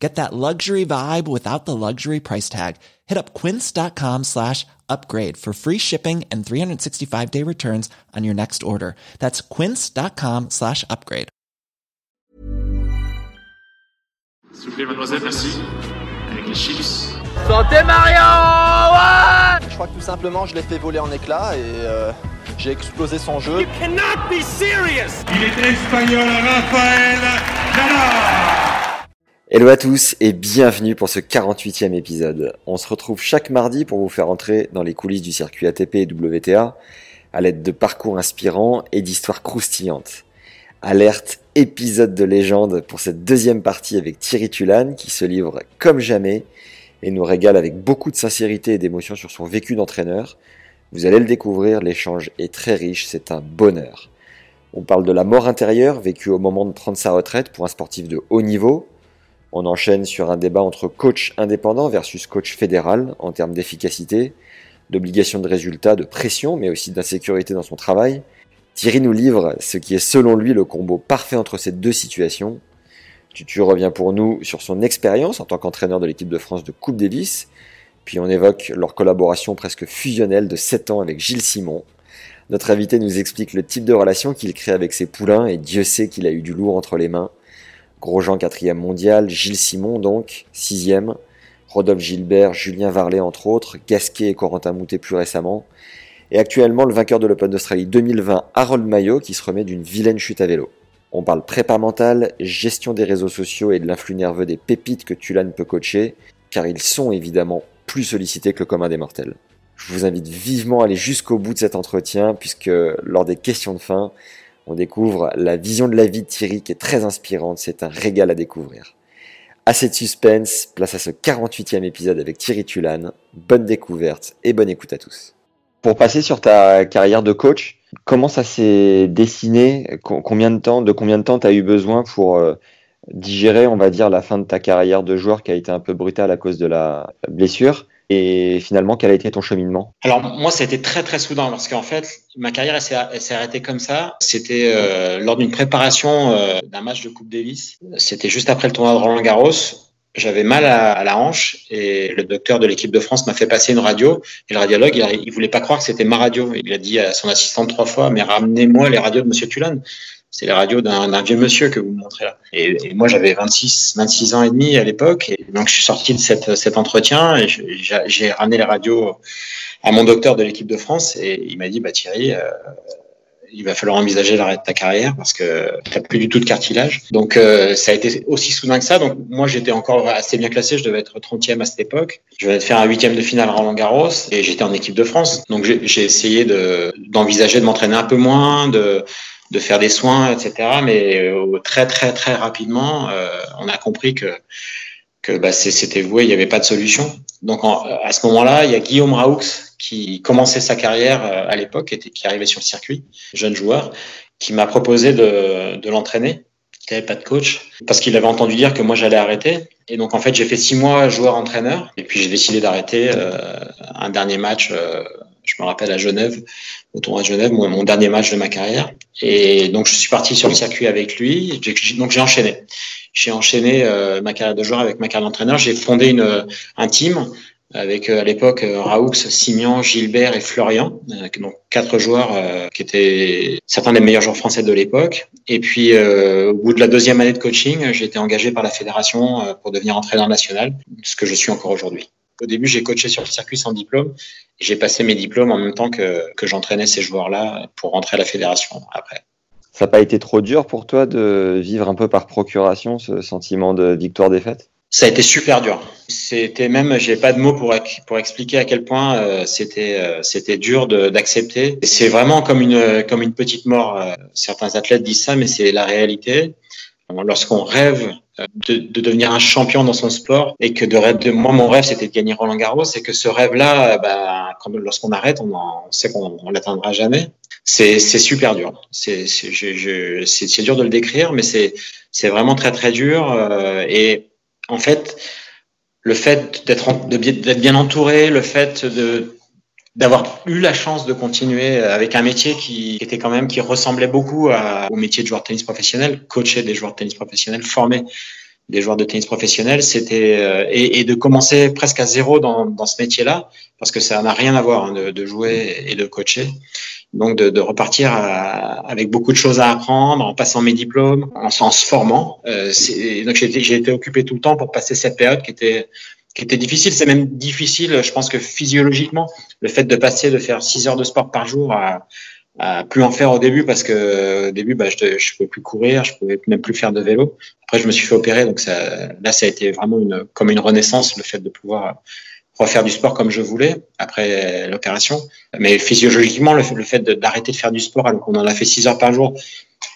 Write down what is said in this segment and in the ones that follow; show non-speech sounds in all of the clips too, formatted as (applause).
Get that luxury vibe without the luxury price tag. Hit up quince.com slash upgrade for free shipping and 365 day returns on your next order. That's quince.com slash upgrade. S'il vous plaît, mademoiselle, merci. Avec les chips. Santé Mario ouais Je crois que tout simplement je l'ai fait voler en éclats et euh, j'ai explosé son jeu. You cannot be serious Il est espagnol, Rafael Nadal Hello à tous et bienvenue pour ce 48e épisode. On se retrouve chaque mardi pour vous faire entrer dans les coulisses du circuit ATP et WTA à l'aide de parcours inspirants et d'histoires croustillantes. Alerte épisode de légende pour cette deuxième partie avec Thierry Tulane qui se livre comme jamais et nous régale avec beaucoup de sincérité et d'émotion sur son vécu d'entraîneur. Vous allez le découvrir, l'échange est très riche, c'est un bonheur. On parle de la mort intérieure vécue au moment de prendre sa retraite pour un sportif de haut niveau. On enchaîne sur un débat entre coach indépendant versus coach fédéral en termes d'efficacité, d'obligation de résultat, de pression, mais aussi d'insécurité dans son travail. Thierry nous livre ce qui est selon lui le combo parfait entre ces deux situations. Tutu revient pour nous sur son expérience en tant qu'entraîneur de l'équipe de France de Coupe Davis, puis on évoque leur collaboration presque fusionnelle de 7 ans avec Gilles Simon. Notre invité nous explique le type de relation qu'il crée avec ses poulains et Dieu sait qu'il a eu du lourd entre les mains. Grosjean quatrième mondial, Gilles Simon donc, sixième, Rodolphe Gilbert, Julien Varlet entre autres, Gasquet et Corentin Moutet plus récemment, et actuellement le vainqueur de l'Open d'Australie 2020, Harold Maillot, qui se remet d'une vilaine chute à vélo. On parle prépa mentale, gestion des réseaux sociaux et de l'influx nerveux des pépites que Tulane peut coacher, car ils sont évidemment plus sollicités que le commun des mortels. Je vous invite vivement à aller jusqu'au bout de cet entretien, puisque lors des questions de fin, on découvre la vision de la vie de Thierry qui est très inspirante, c'est un régal à découvrir. Assez de suspense, place à ce 48e épisode avec Thierry Tulane. Bonne découverte et bonne écoute à tous. Pour passer sur ta carrière de coach, comment ça s'est dessiné? Combien de temps, de combien de temps tu as eu besoin pour euh, digérer, on va dire, la fin de ta carrière de joueur qui a été un peu brutale à cause de la blessure? Et finalement, quel a été ton cheminement? Alors moi, ça a été très très soudain parce qu'en fait, ma carrière s'est arrêtée comme ça. C'était euh, lors d'une préparation euh, d'un match de Coupe Davis. C'était juste après le tournoi de Roland Garros. J'avais mal à, à, la hanche et le docteur de l'équipe de France m'a fait passer une radio et le radiologue il, il voulait pas croire que c'était ma radio. Il a dit à son assistante trois fois mais ramenez-moi les radios de Monsieur Tulane c'est les radios d'un vieux monsieur que vous montrez là. Et, moi, j'avais 26, 26 ans et demi à l'époque. Et donc, je suis sorti de cette, cet entretien et j'ai ramené les radios à mon docteur de l'équipe de France. Et il m'a dit, bah, Thierry, euh, il va falloir envisager l'arrêt de ta carrière parce que tu n'as plus du tout de cartilage. Donc, euh, ça a été aussi soudain que ça. Donc, moi, j'étais encore assez bien classé. Je devais être 30e à cette époque. Je devais faire un huitième de finale à Roland Garros et j'étais en équipe de France. Donc, j'ai essayé d'envisager de, de m'entraîner un peu moins, de de faire des soins, etc. Mais euh, très très très rapidement, euh, on a compris que que bah, c'était voué, il n'y avait pas de solution. Donc en, à ce moment-là, il y a Guillaume Raoux qui commençait sa carrière euh, à l'époque, qui, qui arrivait sur le circuit, jeune joueur, qui m'a proposé de, de l'entraîner. Il n'avait pas de coach parce qu'il avait entendu dire que moi j'allais arrêter. Et donc en fait j'ai fait six mois joueur-entraîneur et puis j'ai décidé d'arrêter euh, un dernier match. Euh, je me rappelle à Genève, au tournoi de Genève, mon, dernier match de ma carrière. Et donc je suis parti sur le circuit avec lui. Donc j'ai enchaîné. J'ai enchaîné euh, ma carrière de joueur avec ma carrière d'entraîneur. J'ai fondé une, un team avec à l'époque Raoux, Simian, Gilbert et Florian, donc quatre joueurs qui étaient certains des meilleurs joueurs français de l'époque. Et puis au bout de la deuxième année de coaching, j'ai été engagé par la fédération pour devenir entraîneur national, ce que je suis encore aujourd'hui. Au début, j'ai coaché sur le circuit sans diplôme et j'ai passé mes diplômes en même temps que, que j'entraînais ces joueurs-là pour rentrer à la fédération après. Ça n'a pas été trop dur pour toi de vivre un peu par procuration ce sentiment de victoire-défaite? Ça a été super dur. C'était même, j'ai pas de mots pour pour expliquer à quel point euh, c'était euh, c'était dur d'accepter. C'est vraiment comme une comme une petite mort. Euh, certains athlètes disent ça, mais c'est la réalité. Lorsqu'on rêve de, de, devenir un champion dans son sport et que de de moi mon rêve c'était de gagner Roland Garros et que ce rêve là bah, lorsqu'on arrête on, en, sait qu'on on l'atteindra jamais. C'est c'est super dur. C'est c'est c'est dur de le décrire mais c'est c'est vraiment très très dur euh, et en fait le fait d'être d'être bien entouré le fait de d'avoir eu la chance de continuer avec un métier qui était quand même qui ressemblait beaucoup à, au métier de joueur de tennis professionnel, coacher des joueurs de tennis professionnels, former des joueurs de tennis professionnels, c'était euh, et, et, de commencer presque à zéro dans, dans ce métier-là, parce que ça n'a rien à voir hein, de, de, jouer et de coacher. Donc de, de repartir à, avec beaucoup de choses à apprendre, en passant mes diplômes, en, en se formant. Euh, donc j'ai été occupé tout le temps pour passer cette période qui était qui était difficile. C'est même difficile, je pense que physiologiquement, le fait de passer de faire 6 heures de sport par jour à, à plus en faire au début parce que au début, bah, je ne pouvais plus courir, je pouvais même plus faire de vélo. Après, je me suis fait opérer, donc ça, là, ça a été vraiment une, comme une renaissance, le fait de pouvoir refaire du sport comme je voulais après l'opération. Mais physiologiquement, le, fait d'arrêter de, faire du sport alors qu'on en a fait 6 heures par jour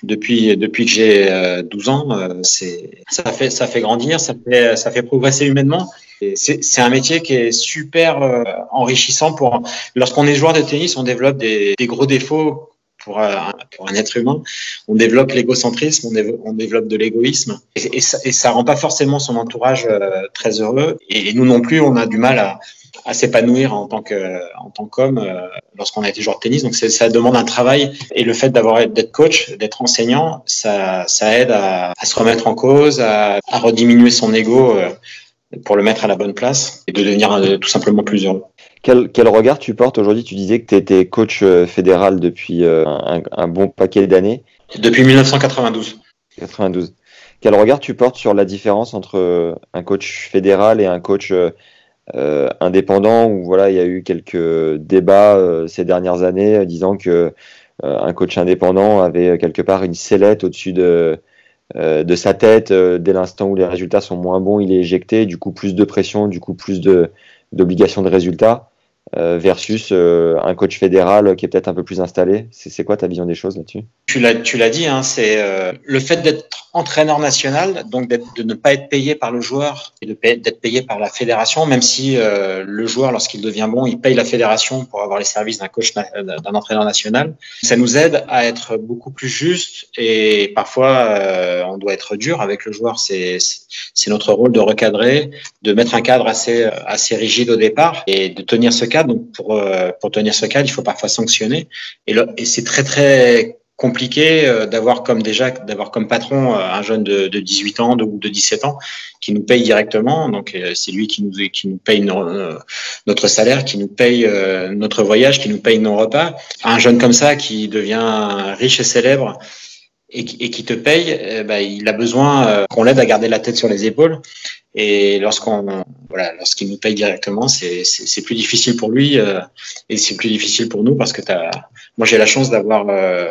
depuis depuis que j'ai 12 ans, euh, c'est ça fait ça fait grandir, ça fait ça fait progresser humainement. C'est un métier qui est super euh, enrichissant pour. Lorsqu'on est joueur de tennis, on développe des, gros défauts pour un, pour un, être humain. On développe l'égocentrisme, on, développe de l'égoïsme, et, et, et ça rend pas forcément son entourage euh, très heureux. Et, nous non plus, on a du mal à, s'épanouir en tant que tant qu'homme euh, lorsqu'on a été joueur de tennis. Donc ça demande un travail et le fait d'avoir d'être coach, d'être enseignant, ça aide à, se remettre en cause, à, à rediminuer son ego pour le mettre à la bonne place et de devenir euh, tout simplement plus heureux. Quel, quel regard tu portes aujourd'hui? Tu disais que tu étais coach euh, fédéral depuis euh, un, un bon paquet d'années. Depuis 1992. 92. Quel regard tu portes sur la différence entre un coach fédéral et un coach euh, indépendant? Où voilà il y a eu quelques débats euh, ces dernières années disant que euh, un coach indépendant avait quelque part une sellette au-dessus de de sa tête euh, dès l'instant où les résultats sont moins bons, il est éjecté, du coup plus de pression, du coup plus de d'obligations de résultats. euh, versus un coach fédéral qui est peut-être un peu plus installé. C'est quoi ta vision des choses là-dessus? Tu l'as dit, hein, c'est le fait d'être entraîneur national, donc de ne pas être payé par le joueur et d'être payé par la fédération, même si euh, le joueur, lorsqu'il devient bon, il paye la fédération pour avoir les services d'un coach, d'un entraîneur national. Ça nous aide à être beaucoup plus juste et parfois euh, on doit être dur avec le joueur. C'est c'est notre rôle de recadrer, de mettre un cadre assez assez rigide au départ et de tenir ce cadre. Donc pour euh, pour tenir ce cadre, il faut parfois sanctionner. Et, c'est très très compliqué euh, d'avoir comme déjà d'avoir comme patron euh, un jeune de, de 18 ans ou de, 17 ans qui nous paye directement. Donc c'est lui qui nous qui nous paye notre salaire qui nous paye notre voyage qui nous paye nos repas. Un jeune comme ça qui devient riche et célèbre et, qui te paye bah, il a besoin qu'on l'aide à garder la tête sur les épaules et lorsqu'on voilà, lorsqu'il nous paye directement, c'est c'est plus difficile pour lui euh, et c'est plus difficile pour nous parce que as, moi j'ai la chance d'avoir euh,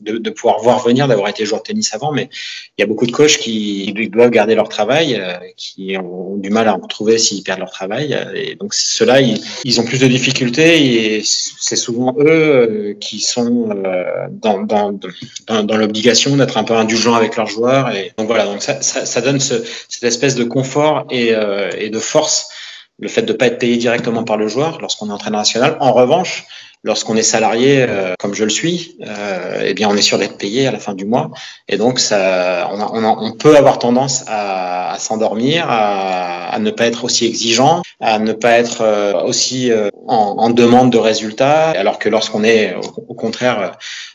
de, de, pouvoir voir venir, d'avoir été joueur de tennis avant, mais il y a beaucoup de coachs qui doivent garder leur travail, euh, qui ont du mal à en retrouver s'ils perdent leur travail. Et donc ceux-là, ils, ils, ont plus de difficultés et c'est souvent eux qui sont dans, dans, dans, dans l'obligation d'être un peu indulgents avec leurs joueurs. Et donc voilà, donc ça, ça, ça donne ce, cette espèce de confort et, euh, et de force le fait de ne pas être payé directement par le joueur lorsqu'on est entraîneur national. En revanche, lorsqu'on est salarié, euh, comme je le suis, euh, eh bien, on est sûr d'être payé à la fin du mois. Et donc, ça, on, peut avoir tendance à, s'endormir, à, ne pas être aussi exigeant, à ne pas être aussi en, demande de résultats. Alors que lorsqu'on est, au, au, contraire,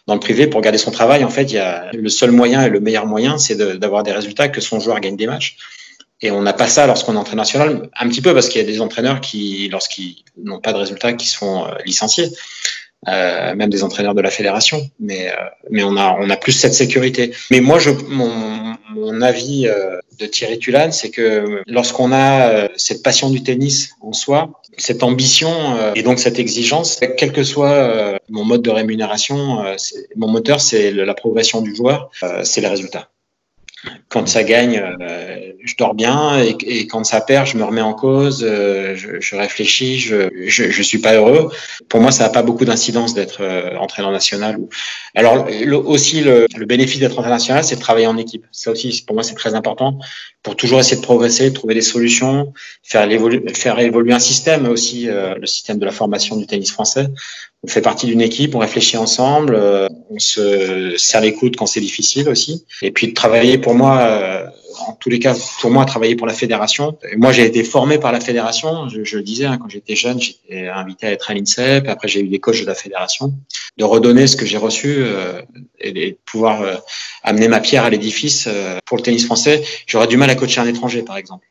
dans le privé, pour garder son travail, en fait, il y a le seul moyen et le meilleur moyen, c'est d'avoir des résultats, que son joueur gagne des matchs. Et on n'a pas ça lorsqu'on est entraîneur national, un petit peu parce qu'il y a des entraîneurs qui, lorsqu'ils n'ont pas de résultats, qui sont euh, licenciés, euh, même des entraîneurs de la fédération. Mais, euh, mais on a, on a plus cette sécurité. Mais moi, je, mon, mon avis euh, de Thierry Tulane, c'est que lorsqu'on a euh, cette passion du tennis en soi, cette ambition euh, et donc cette exigence, quel que soit mon mode de rémunération, mon moteur, c'est la progression du joueur, c'est les résultats. Quand ça gagne, euh, je dors bien et, quand ça perd, je me remets en cause, euh, je, je, réfléchis, je, je, je, suis pas heureux. Pour moi, ça n'a pas beaucoup d'incidence d'être euh, entraîneur national. Alors le, aussi le, le bénéfice d'être entraîneur national, c'est de travailler en équipe. Ça aussi, pour moi, c'est très important pour toujours essayer de progresser, trouver des solutions, faire, évoluer, faire évoluer un système aussi, euh, le système de la formation du tennis français. On fait partie d'une équipe, on réfléchit ensemble, euh, on se serre les coudes quand c'est difficile aussi. Et puis de travailler pour moi, euh, en tous les cas, pour moi, travailler pour la fédération. Moi, j'ai été formé par la fédération. Je, je le disais, hein, quand j'étais jeune, j'étais invité à être à l'INSEP. Après, j'ai eu des coachs de la fédération. De redonner ce que j'ai reçu euh, et, de pouvoir euh, amener ma pierre à l'édifice pour le tennis français. J'aurais du mal à coacher un étranger, par exemple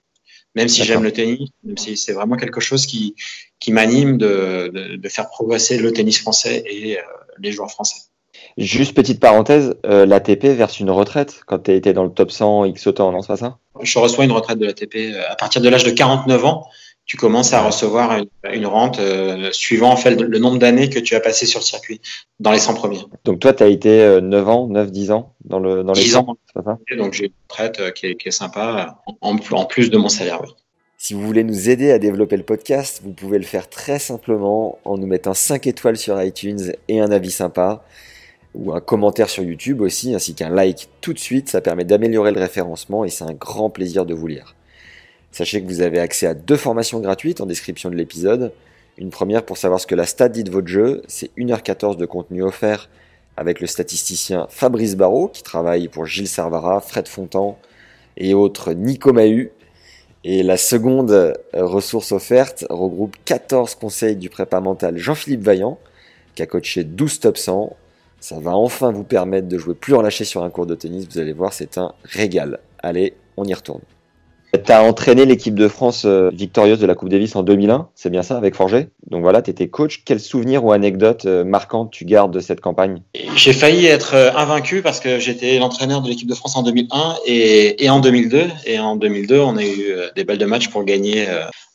même si j'aime le tennis, même si c'est vraiment quelque chose qui, qui m'anime de, de, de, faire progresser le tennis français et euh, les joueurs français. Juste petite parenthèse, euh, l'ATP verse une retraite quand tu as été dans le top 100 X autant, non, c'est pas ça? Je reçois une retraite de l'ATP euh, à partir de l'âge de 49 ans. Tu commences à recevoir une, une rente euh, suivant en fait le nombre d'années que tu as passé sur le circuit dans les 100 premiers. Donc toi, tu as été 9 ans, 9, 10 ans dans, le, dans les 10 ans. Ça? Donc j'ai une retraite qui est, qui est sympa en, en plus de mon salaire, oui. Si vous voulez nous aider à développer le podcast, vous pouvez le faire très simplement en nous mettant 5 étoiles sur iTunes et un avis sympa, ou un commentaire sur YouTube aussi, ainsi qu'un like tout de suite, ça permet d'améliorer le référencement et c'est un grand plaisir de vous lire. Sachez que vous avez accès à deux formations gratuites en description de l'épisode. Une première pour savoir ce que la stat dit de votre jeu, c'est 1h14 de contenu offert avec le statisticien Fabrice Barrault qui travaille pour Gilles Servara, Fred Fontan et autres Nico Mahu. Et la seconde ressource offerte regroupe 14 conseils du prépa mental Jean-Philippe Vaillant qui a coaché 12 top 100. Ça va enfin vous permettre de jouer plus relâché sur un cours de tennis, vous allez voir, c'est un régal. Allez, on y retourne. Tu as entraîné l'équipe de France euh, victorieuse de la Coupe Davis en 2001, c'est bien ça, avec Forger? Donc voilà, tu étais coach. Quel souvenir ou anecdote euh, marquante tu gardes de cette campagne? J'ai failli être euh, invaincu parce que j'étais l'entraîneur de l'équipe de France en 2001 et, et, en 2002. Et en 2002, on a eu des balles de match pour gagner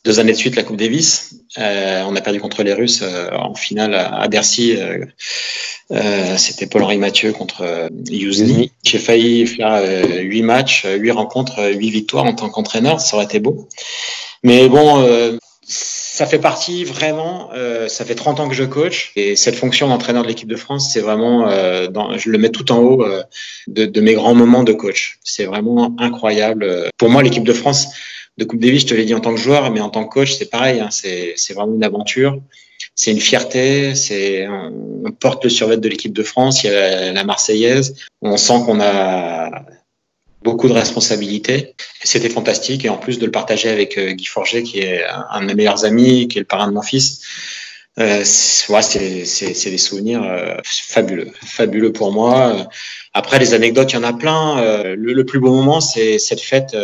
deux années de suite la Coupe Davis. Euh, on a perdu contre les Russes euh, en finale à, Bercy. Euh, C'était Paul-Henri Mathieu contre Yuzny. J'ai failli faire huit matchs, huit rencontres, huit victoires en tant qu'entraîneur. Ça aurait été beau. Mais bon, ça fait partie vraiment, euh, ça fait 30 ans que je coach et cette fonction d'entraîneur de l'équipe de France, c'est vraiment, euh, dans, je le mets tout en haut euh, de, de, mes grands moments de coach. C'est vraiment incroyable. Pour moi, l'équipe de France de Coupe Davis, je te l'ai dit en tant que joueur, mais en tant que coach, c'est pareil. Hein, c'est vraiment une aventure. C'est une fierté. C'est on, porte le survêt de l'équipe de France. Il y a la, la Marseillaise. On sent qu'on a beaucoup de responsabilités. C'était fantastique et en plus de le partager avec euh, Guy Forget, qui est un de mes meilleurs amis, qui est le parrain de mon fils. Euh, c'est des souvenirs euh, fabuleux, fabuleux pour moi. Après, les anecdotes, il y en a plein. Euh, le, plus beau moment, c'est cette fête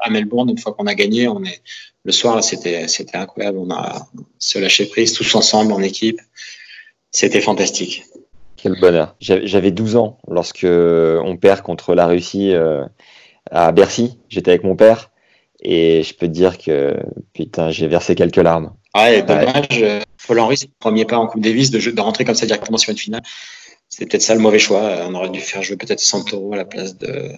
à Melbourne. Une fois qu'on a gagné, on est le soir, c'était c'était incroyable. On a se lâché prise tous ensemble en équipe. C'était fantastique. Quel bonheur. J'avais 12 ans lorsque on perd contre la Russie euh, à Bercy. J'étais avec mon père et je peux te dire que putain, j'ai versé quelques larmes. Ah ouais, dommage. Ouais. Paul Henry, c'est le premier pas en Coupe Davis de, de rentrer comme ça directement sur une finale. C'était peut-être ça le mauvais choix. On aurait dû faire jouer peut-être Santoro à la place de,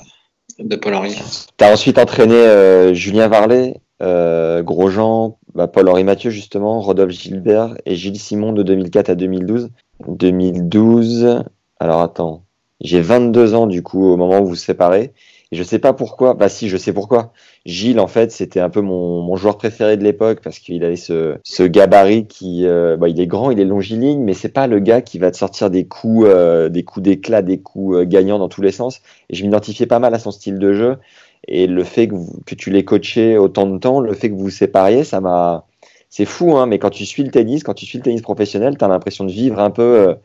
de Paul Henry. Tu as ensuite entraîné euh, Julien Varlet, euh, Grosjean, bah, Paul-Henri Mathieu justement, Rodolphe Gilbert et Gilles Simon de 2004 à 2012. 2012, alors attends, j'ai 22 ans du coup au moment où vous vous séparez. Et je sais pas pourquoi, bah si, je sais pourquoi. Gilles, en fait, c'était un peu mon, mon joueur préféré de l'époque parce qu'il avait ce, ce gabarit qui, euh, bah, il est grand, il est longiligne, mais c'est pas le gars qui va te sortir des coups, euh, des coups d'éclat, des coups euh, gagnants dans tous les sens. Et je m'identifiais pas mal à son style de jeu. Et le fait que, tu l'aies coaché autant de temps, le fait que vous vous sépariez, ça m'a, c'est fou, hein, mais quand tu suis le tennis, quand tu suis le tennis professionnel, tu as l'impression de vivre un peu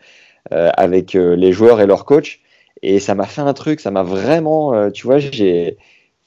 euh, avec euh, les joueurs et leurs coachs. Et ça m'a fait un truc, ça m'a vraiment, euh, tu vois, j'ai,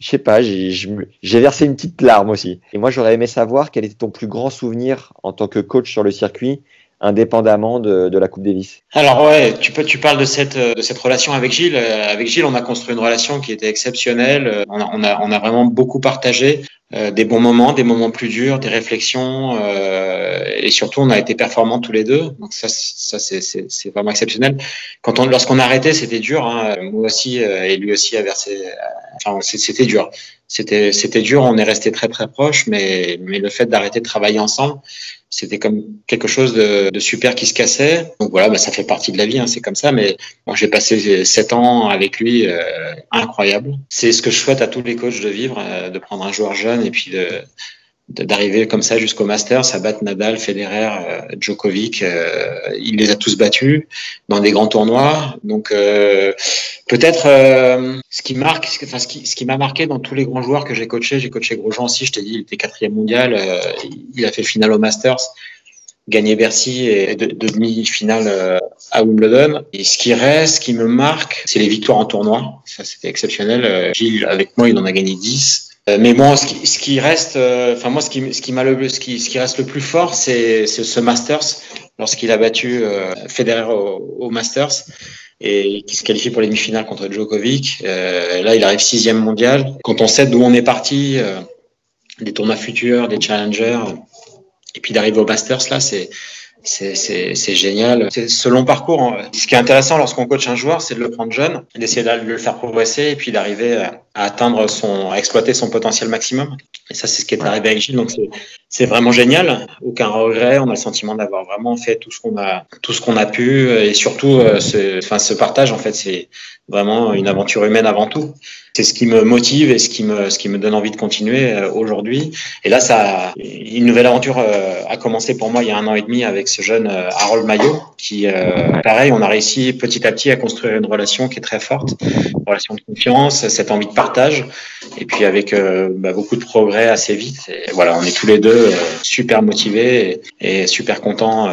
je sais pas, j'ai versé une petite larme aussi. Et moi, j'aurais aimé savoir quel était ton plus grand souvenir en tant que coach sur le circuit indépendamment de, de, la Coupe Davis Alors ouais, tu, peux, tu parles de cette, de cette relation avec Gilles. Avec Gilles, on a construit une relation qui était exceptionnelle. On a, on a, on a vraiment beaucoup partagé euh, des bons moments, des moments plus durs, des réflexions. Euh, et surtout, on a été performants tous les deux. Donc ça, ça c'est vraiment exceptionnel. Quand on, lorsqu'on a arrêté, c'était dur. Hein. Moi aussi euh, et lui aussi a versé, Enfin, c'était dur. C'était c'était dur. On est resté très très proches, mais mais le fait d'arrêter de travailler ensemble, c'était comme quelque chose de, de, super qui se cassait. Donc voilà, bah, ça fait partie de la vie, hein, c'est comme ça. Mais moi, j'ai passé sept ans avec lui, euh, incroyable. C'est ce que je souhaite à tous les coachs de vivre, euh, de prendre un joueur jeune et puis de d'arriver comme ça jusqu'au Masters, à battre Nadal, Federer, euh, Djokovic. Euh, il les a tous battus dans des grands tournois. Donc euh, peut-être ce qui marque, enfin ce qui, ce qui m'a marqué dans tous les grands joueurs que j'ai coachés, j'ai coaché Grosjean aussi. Je t'ai dit, il était quatrième mondial. il a fait finale au Masters gagné Bercy et de, demi-finale à Wimbledon. Et ce qui reste, ce qui me marque, c'est les victoires en tournoi. Ça, c'était exceptionnel. Gilles, avec moi, il en a gagné 10. Euh, mais bon, ce qui, ce qui reste, euh, enfin moi, ce qui, ce qui m'a le, ce qui, ce qui reste le plus fort, c'est ce Masters lorsqu'il a battu euh, Federer au, au, Masters et qui se qualifie pour les demi-finales contre Djokovic. Euh, là, il arrive sixième mondial. Quand on sait d'où on est parti, des tournois futurs, des challengers, et puis d'arriver au Masters, là, c'est c'est génial. C'est ce long parcours. Hein. Ce qui est intéressant lorsqu'on coach un joueur, c'est de le prendre jeune, d'essayer de le faire progresser et puis d'arriver à, atteindre son, à exploiter son potentiel maximum. Et ça, c'est ce qui est arrivé avec Gilles. Donc, c'est vraiment génial. Aucun regret. On a le sentiment d'avoir vraiment fait tout ce qu'on a, tout ce qu'on a pu. Et surtout, euh, ce, enfin, ce partage, en fait, c'est vraiment une aventure humaine avant tout. C'est ce qui me motive et ce qui me, ce qui me donne envie de continuer euh, aujourd'hui. Et là, ça, une nouvelle aventure euh, a commencé pour moi il y a un an et demi avec ce jeune Harold Maillot, qui, pareil, on a réussi petit à petit à construire une relation qui est très forte, une relation de confiance, cette envie de partage, et puis avec bah, beaucoup de progrès assez vite. Et voilà, on est tous les deux euh, super motivé et, super content euh,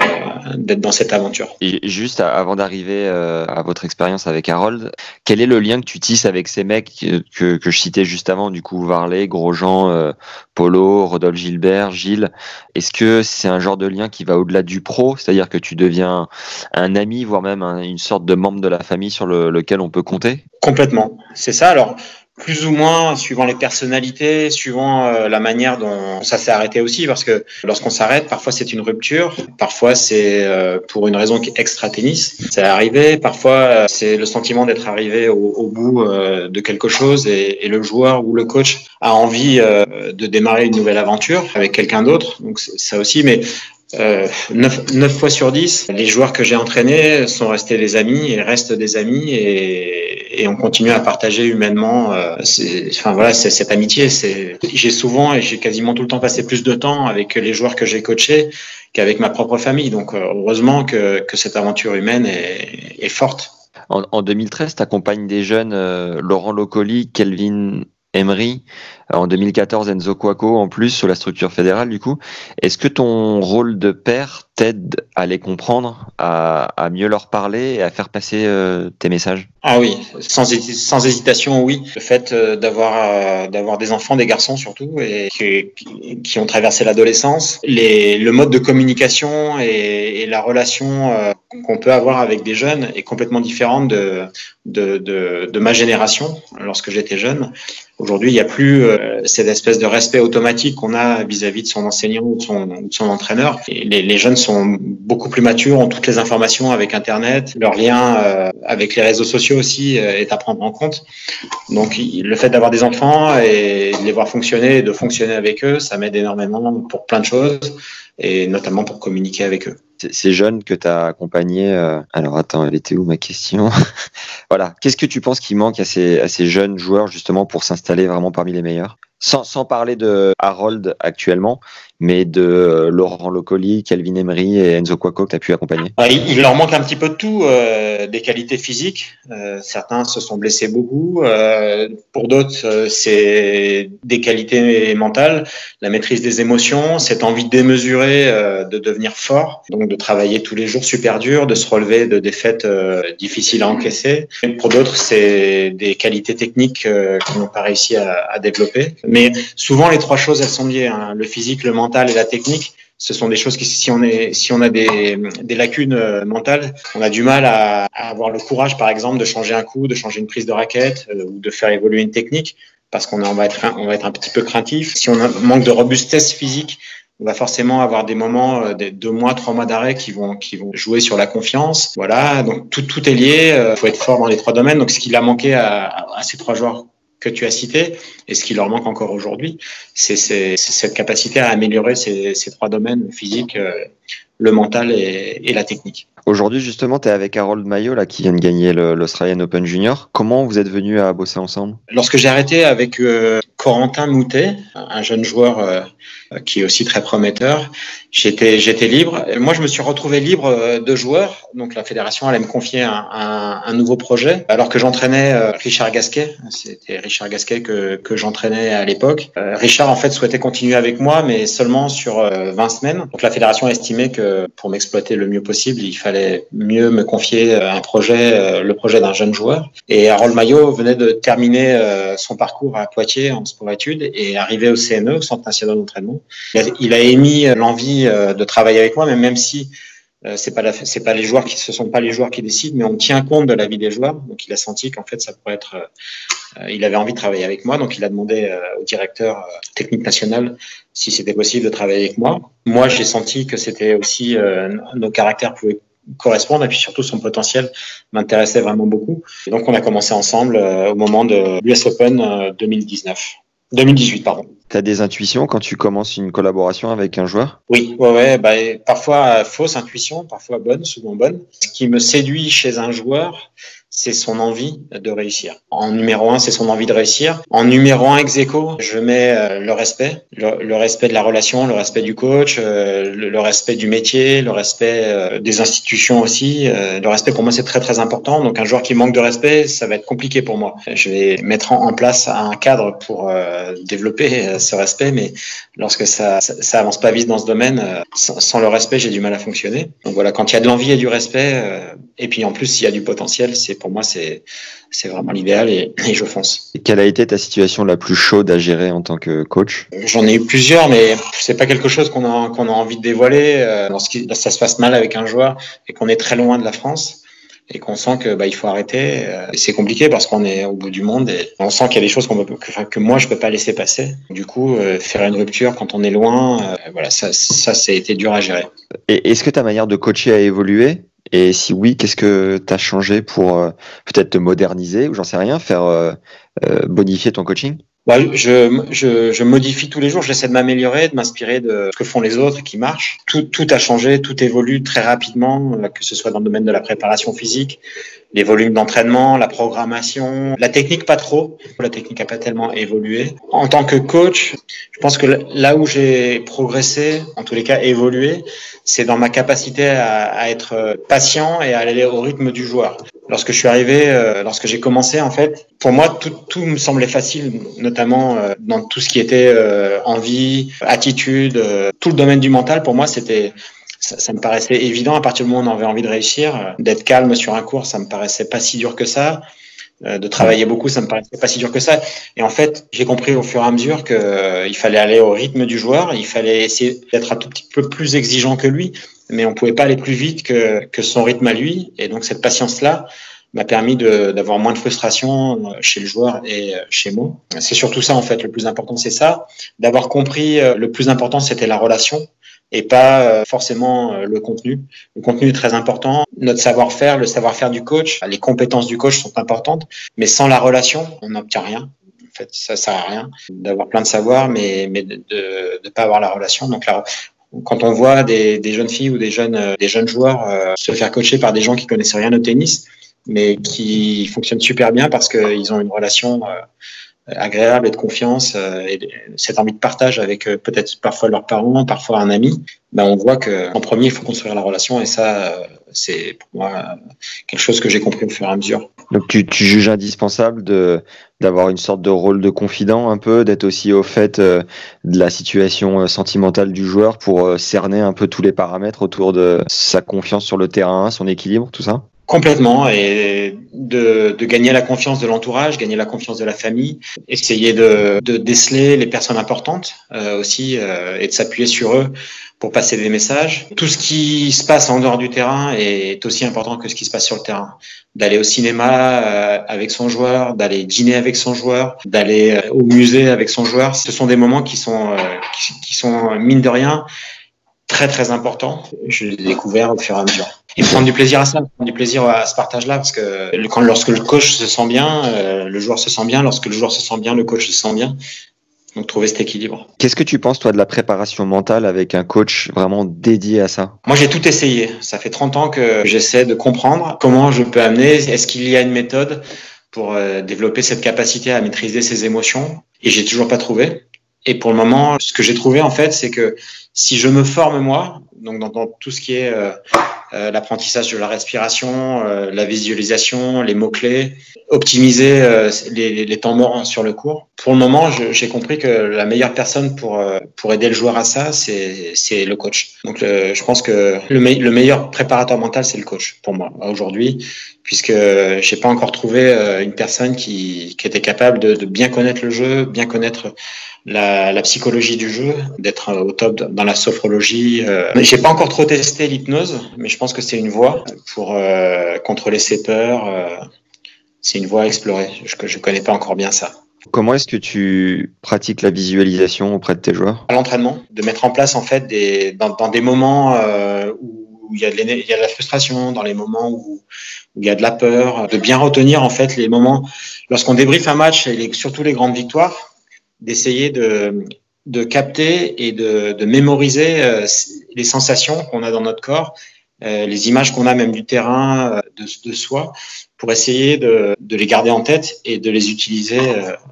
d'être dans cette aventure. Et juste avant d'arriver euh, à votre expérience avec Harold, quel est le lien que tu tisses avec ces mecs que, que je citais juste avant, du coup Varley, Grosjean, Polo, Rodolphe Gilbert, Gilles? Est-ce que c'est un genre de lien qui va au-delà du pro, c'est-à-dire que tu deviens un ami, voire même une sorte de membre de la famille sur lequel on peut compter? Complètement, c'est ça. Alors plus ou moins suivant les personnalités, suivant euh, la manière dont ça s'est arrêté aussi, parce que lorsqu'on s'arrête, parfois c'est une rupture, parfois c'est euh, pour une raison extra-tennis, c'est arrivé, parfois euh, c'est le sentiment d'être arrivé au, au bout de quelque chose et, et, le joueur ou le coach a envie de démarrer une nouvelle aventure avec quelqu'un d'autre, donc ça aussi, mais euh, 9, 9, fois sur 10, les joueurs que j'ai entraînés sont restés des amis et restent des amis et, et on continue à partager humainement. Euh, enfin voilà, c'est cette amitié. J'ai souvent et j'ai quasiment tout le temps passé plus de temps avec les joueurs que j'ai coachés qu'avec ma propre famille. Donc euh, heureusement que, que cette aventure humaine est, est forte. En, en 2013, tu accompagnes des jeunes, euh, Laurent Locoli, Kelvin Emery, euh, en 2014 Enzo Quaco en plus sur la structure fédérale du coup. Est-ce que ton rôle de père t'aide à les comprendre, à, mieux leur parler et à faire passer euh, tes messages? Ah oui, sans, sans hésitation oui. Le fait euh, d'avoir d'avoir des enfants, des garçons surtout, et qui, ont traversé l'adolescence, les le mode de communication et, la relation qu'on peut avoir avec des jeunes est complètement différente de, de, de ma génération lorsque j'étais jeune. Aujourd'hui, il n'y a plus euh, cette espèce de respect automatique qu'on a vis-à-vis de son enseignant ou de son, de son entraîneur. Les, les, jeunes sont beaucoup plus matures, ont toutes les informations avec Internet. Leur lien euh, avec les réseaux sociaux aussi euh, est à prendre en compte. Donc, le fait d'avoir des enfants et de les voir fonctionner et de fonctionner avec eux, ça m'aide énormément pour plein de choses et notamment pour communiquer avec eux. Ces jeunes que tu as accompagnés, euh... alors attends, elle était où ma question? (laughs) Voilà, qu'est-ce que tu penses qui manque à ces, jeunes joueurs justement pour s'installer vraiment parmi les meilleurs? Sans parler de Harold actuellement, mais de euh, Laurent Locoli, Calvin Emery et Enzo Quaco que tu as pu accompagner ah, il, leur manque un petit peu de tout, euh, des qualités physiques. Euh, certains se sont blessés beaucoup. Pour d'autres, c'est des qualités mentales, la maîtrise des émotions, cette envie démesurée de devenir fort, donc de travailler tous les jours super dur, de se relever de défaites difficiles à encaisser. Pour d'autres, c'est des qualités techniques qu'on n'a pas réussi à, à, développer. Mais souvent, les trois choses, elles sont liées. Hein. Le physique, le mental, et la technique, ce sont des choses qui, si on est, si on a des, lacunes euh, mentales, on a du mal à, avoir le courage, par exemple, de changer un coup, de changer une prise de raquette euh, ou de faire évoluer une technique, parce qu'on va être, on va être un petit peu craintif. Si on manque de robustesse physique, on va forcément avoir des moments, euh, des deux mois, trois mois d'arrêt qui vont, jouer sur la confiance. Voilà, donc tout, est lié. Il faut être fort dans les trois domaines. Donc, ce qu'il a manqué à ces trois joueurs que tu as cités et ce qui leur manque encore aujourd'hui, c'est cette capacité à améliorer ces, trois domaines physique, euh, le mental et la technique. Aujourd'hui, justement, tu es avec Harold Mayo, là, qui vient de gagner l'Australian Open Junior. Comment vous êtes venus à bosser ensemble? Lorsque j'ai arrêté avec euh, Corentin Moutet, un jeune joueur euh, qui est aussi très prometteur, j'étais libre. Moi, je me suis retrouvé libre euh, de joueur. Donc, la fédération allait me confier un, nouveau projet, alors que j'entraînais Richard Gasquet. C'était Richard Gasquet que, que j'entraînais à l'époque. Richard, en fait, souhaitait continuer avec moi, mais seulement sur 20 semaines. Donc, la fédération a estimé que pour m'exploiter le mieux possible, il fallait mieux me confier euh, un projet, euh, le projet d'un jeune joueur. Et Harold Maillot venait de terminer euh, son parcours à Poitiers en sport-études et arrivé au CNE, au Centre national d'entraînement. Il a émis l'envie de travailler avec moi, mais même si c'est pas c'est pas les joueurs qui ce sont pas les joueurs qui décident mais on tient compte de la vie des joueurs donc il a senti qu'en fait ça pourrait être il avait envie de travailler avec moi donc il a demandé au directeur technique national si c'était possible de travailler avec moi moi j'ai senti que c'était aussi nos caractères pouvaient correspondre et puis surtout son potentiel m'intéressait vraiment beaucoup. Et donc on a commencé ensemble euh, au moment de l'US Open 2019. Euh, 2018, pardon. Tu as des intuitions quand tu commences une collaboration avec un joueur? Oui, ouais, ouais, bah, parfois fausse intuition, parfois bonne, souvent bonne. Ce qui me séduit chez un joueur, c'est son envie de réussir. En numéro un, c'est son envie de réussir. En numéro un, ex je mets euh, le respect, le, respect de la relation, le respect du coach, euh, le, respect du métier, le respect euh, des institutions aussi. le respect pour moi, c'est très très important. Donc un joueur qui manque de respect, ça va être compliqué pour moi. Je vais mettre en place un cadre pour développer ce respect, mais lorsque ça, ça, avance pas vite dans ce domaine, sans, le respect, j'ai du mal à fonctionner. Donc voilà, quand il y a de l'envie et du respect, et puis en plus s'il y a du potentiel, c'est pour moi, c'est vraiment l'idéal et, je fonce. Et quelle a été ta situation la plus chaude à gérer en tant que coach? J'en ai eu plusieurs, mais c'est pas quelque chose qu'on a qu'on a envie de dévoiler. Euh, lorsque ça se passe mal avec un joueur et qu'on est très loin de la France et qu'on sent que bah, il faut arrêter. Euh, c'est compliqué parce qu'on est au bout du monde et on sent qu'il y a des choses qu'on peut, que, que, moi je peux pas laisser passer. Du coup, euh, faire une rupture quand on est loin, voilà, ça, ça, ça a été dur à gérer. Et est-ce que ta manière de coacher a évolué? Et si oui, qu'est-ce que tu as changé pour euh, peut-être te moderniser ou j'en sais rien, faire euh, euh, bonifier ton coaching? Bah, je, je, je, modifie tous les jours, j'essaie de m'améliorer, de m'inspirer de ce que font les autres qui marchent. Tout, tout a changé, tout évolue très rapidement, que ce soit dans le domaine de la préparation physique, les volumes d'entraînement, la programmation, la technique pas trop. La technique a pas tellement évolué. En tant que coach, je pense que là où j'ai progressé, en tous les cas évolué, c'est dans ma capacité à, être patient et à aller au rythme du joueur. Lorsque je suis arrivé, euh, lorsque j'ai commencé, en fait, pour moi, tout, tout me semblait facile, notamment euh, dans tout ce qui était euh, envie, attitude, tout le domaine du mental. Pour moi, c'était ça, me paraissait évident à partir du moment où on avait envie de réussir, euh, d'être calme sur un cours, ça me paraissait pas si dur que ça. Euh, de travailler beaucoup, ça me paraissait pas si dur que ça. Et en fait, j'ai compris au fur et à mesure que euh, il fallait aller au rythme du joueur, il fallait essayer d'être un tout petit peu plus exigeant que lui, mais on pouvait pas aller plus vite que son rythme à lui. Et donc cette patience-là m'a permis d'avoir moins de frustration chez le joueur et chez moi. C'est surtout ça en fait, le plus important, c'est ça. D'avoir compris, le plus important, c'était la relation et pas euh, forcément euh, le contenu. Le contenu est très important. Notre savoir-faire, le savoir-faire du coach, les compétences du coach sont importantes, mais sans la relation, on n'obtient rien. En fait, ça sert à rien d'avoir plein de savoir, mais, mais de ne pas avoir la relation. Donc là, quand on voit des, des, jeunes filles ou des jeunes, euh, des jeunes joueurs se faire coacher par des gens qui connaissent rien au tennis, mais qui fonctionnent super bien parce qu'ils ont une relation agréable et de confiance euh, et cette envie de partage avec euh, peut-être parfois leurs parents, parfois un ami, ben on voit que en premier il faut construire la relation et ça euh, c'est pour moi quelque chose que j'ai compris au fur et à mesure. Donc tu, tu juges indispensable de d'avoir une sorte de rôle de confident un peu, d'être aussi au fait de la situation sentimentale du joueur pour cerner un peu tous les paramètres autour de sa confiance sur le terrain, son équilibre, tout ça? Complètement, et de, gagner la confiance de l'entourage, gagner la confiance de la famille, essayer de, déceler les personnes importantes euh, aussi euh, et de s'appuyer sur eux pour passer des messages. Tout ce qui se passe en dehors du terrain est aussi important que ce qui se passe sur le terrain. D'aller au cinéma euh, avec son joueur, d'aller dîner avec son joueur, d'aller au musée avec son joueur, ce sont des moments qui sont qui, qui sont mine de rien très très important. Je l'ai découvert au fur et à mesure. Et prendre du plaisir à ça, prendre du plaisir à ce partage-là, parce que quand, lorsque le coach se sent bien, euh, le joueur se sent bien. Lorsque le joueur se sent bien, le coach se sent bien. Donc trouver cet équilibre. Qu'est-ce que tu penses toi de la préparation mentale avec un coach vraiment dédié à ça? Moi j'ai tout essayé. Ça fait 30 ans que j'essaie de comprendre comment je peux amener. Est-ce qu'il y a une méthode pour euh, développer cette capacité à maîtriser ses émotions? Et j'ai toujours pas trouvé. Et pour le moment, ce que j'ai trouvé en fait, c'est que si je me forme moi, donc dans, dans tout ce qui est euh, euh, l'apprentissage de la respiration, euh, la visualisation, les mots-clés, optimiser euh, les, temps morts sur le cours. Pour le moment, j'ai compris que la meilleure personne pour, pour aider le joueur à ça, c'est le coach. Donc je pense que le, le meilleur préparateur mental, c'est le coach pour moi aujourd'hui, puisque j'ai pas encore trouvé une personne qui, qui était capable de, bien connaître le jeu, bien connaître la, la, psychologie du jeu, d'être au top dans la sophrologie. J'ai pas encore trop testé l'hypnose, mais pense que c'est une voie pour euh, contrôler ses peurs. Euh. c'est une voie à explorer. Je, je connais pas encore bien ça. Comment est-ce que tu pratiques la visualisation auprès de tes joueurs? À l'entraînement, de mettre en place en fait des dans, dans des moments euh, où il y, a de il y a de la frustration, dans les moments où, où, il y a de la peur, de bien retenir en fait les moments lorsqu'on débriefe un match et les, surtout les grandes victoires d'essayer de, de capter et de, de mémoriser euh, les sensations qu'on a dans notre corps, les images qu'on a même du terrain, euh, de, de, soi, pour essayer de, de, les garder en tête et de les utiliser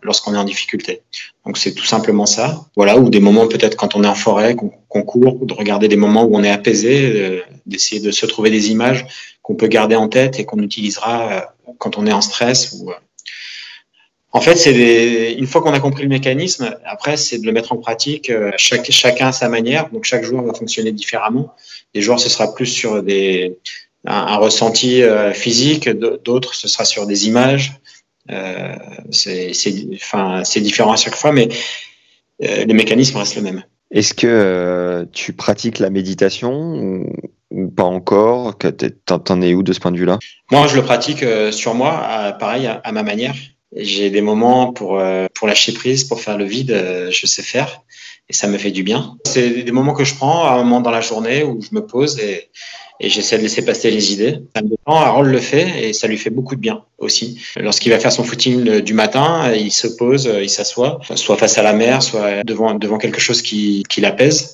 lorsqu'on est en difficulté. Donc c'est tout simplement ça. Voilà, ou des moments peut-être quand on est en forêt, qu'on court, de regarder des moments où on est apaisé, d'essayer de se trouver des images qu'on peut garder en tête et qu'on utilisera quand on est en stress ou en fait, c'est une fois qu'on a compris le mécanisme, après, c'est de le mettre en pratique, euh, chaque, chacun à sa manière. Donc, chaque joueur va fonctionner différemment. Des joueurs, ce sera plus sur des, un, ressenti euh, physique, d'autres, ce sera sur des images. Euh, c'est enfin, différent à chaque fois, mais euh, le mécanisme reste le même. Est-ce que tu pratiques la méditation ou, pas encore? T'en es où de ce point de vue-là? Moi, je le pratique sur moi, pareil, à ma manière. J'ai des moments pour euh, pour lâcher prise, pour faire le vide, euh, je sais faire et ça me fait du bien. C'est des moments que je prends à un moment dans la journée où je me pose et, et j'essaie de laisser passer les idées. Ça me dépend, Harold le fait et ça lui fait beaucoup de bien aussi. Lorsqu'il va faire son footing du matin, il se pose, il s'assoit, soit face à la mer, soit devant devant quelque chose qui, qui l'apaise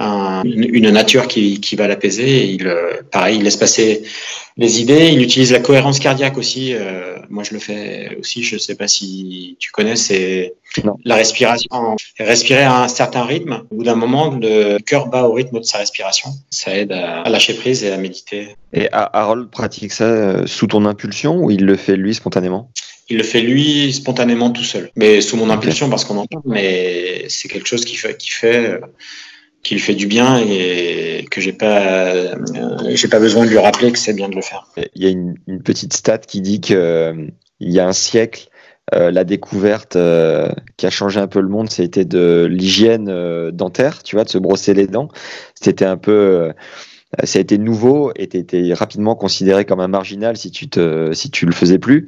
une, nature qui, qui va l'apaiser. Il, euh, pareil, il laisse passer les idées. Il utilise la cohérence cardiaque aussi. Euh, moi, je le fais aussi. Je ne sais pas si tu connais. C'est la respiration. Respirer à un certain rythme. Au bout d'un moment, le cœur bat au rythme de sa respiration. Ça aide à, lâcher prise et à méditer. Et Harold pratique ça euh, sous ton impulsion ou il le fait lui spontanément? Il le fait lui spontanément tout seul, mais sous mon impulsion parce qu'on entend. Mais c'est quelque chose qui fait, qui fait qui lui fait du bien et que j'ai pas euh, pas besoin de lui rappeler que c'est bien de le faire. Il y a une, petite stat qui dit que euh, il y a un siècle euh, la découverte euh, qui a changé un peu le monde, c'était de l'hygiène dentaire, tu vois, de se brosser les dents. C'était un peu ça a été nouveau et était rapidement considéré comme un marginal si tu te si tu le faisais plus.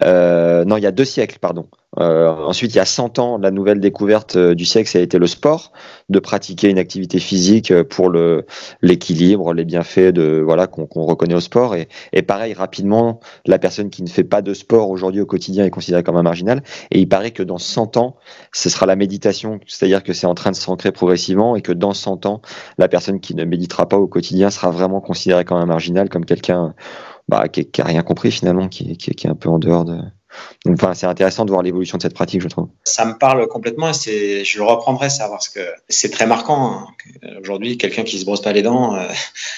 Non, il y a deux siècles, pardon. Euh, ensuite, il y a 100 ans, la nouvelle découverte euh, du siècle, ça a été le sport, de pratiquer une activité physique euh, pour le l'équilibre, les bienfaits de voilà qu'on reconnaît au sport. Et, et pareil, rapidement, la personne qui ne fait pas de sport aujourd'hui au quotidien est considérée comme un marginal. Et il paraît que dans 100 ans, ce sera la méditation, c'est-à-dire que c'est en train de s'ancrer progressivement et que dans 100 ans, la personne qui ne méditera pas au quotidien sera vraiment considérée comme un marginal, comme quelqu'un bah, qui, qui a rien compris finalement, qui, qui, qui est un peu en dehors de enfin, c'est intéressant de voir l'évolution de cette pratique, je trouve. Ça me parle complètement et je le reprendrai ça parce que c'est très marquant. Hein. Aujourd'hui, quelqu'un qui se brosse pas les dents, euh,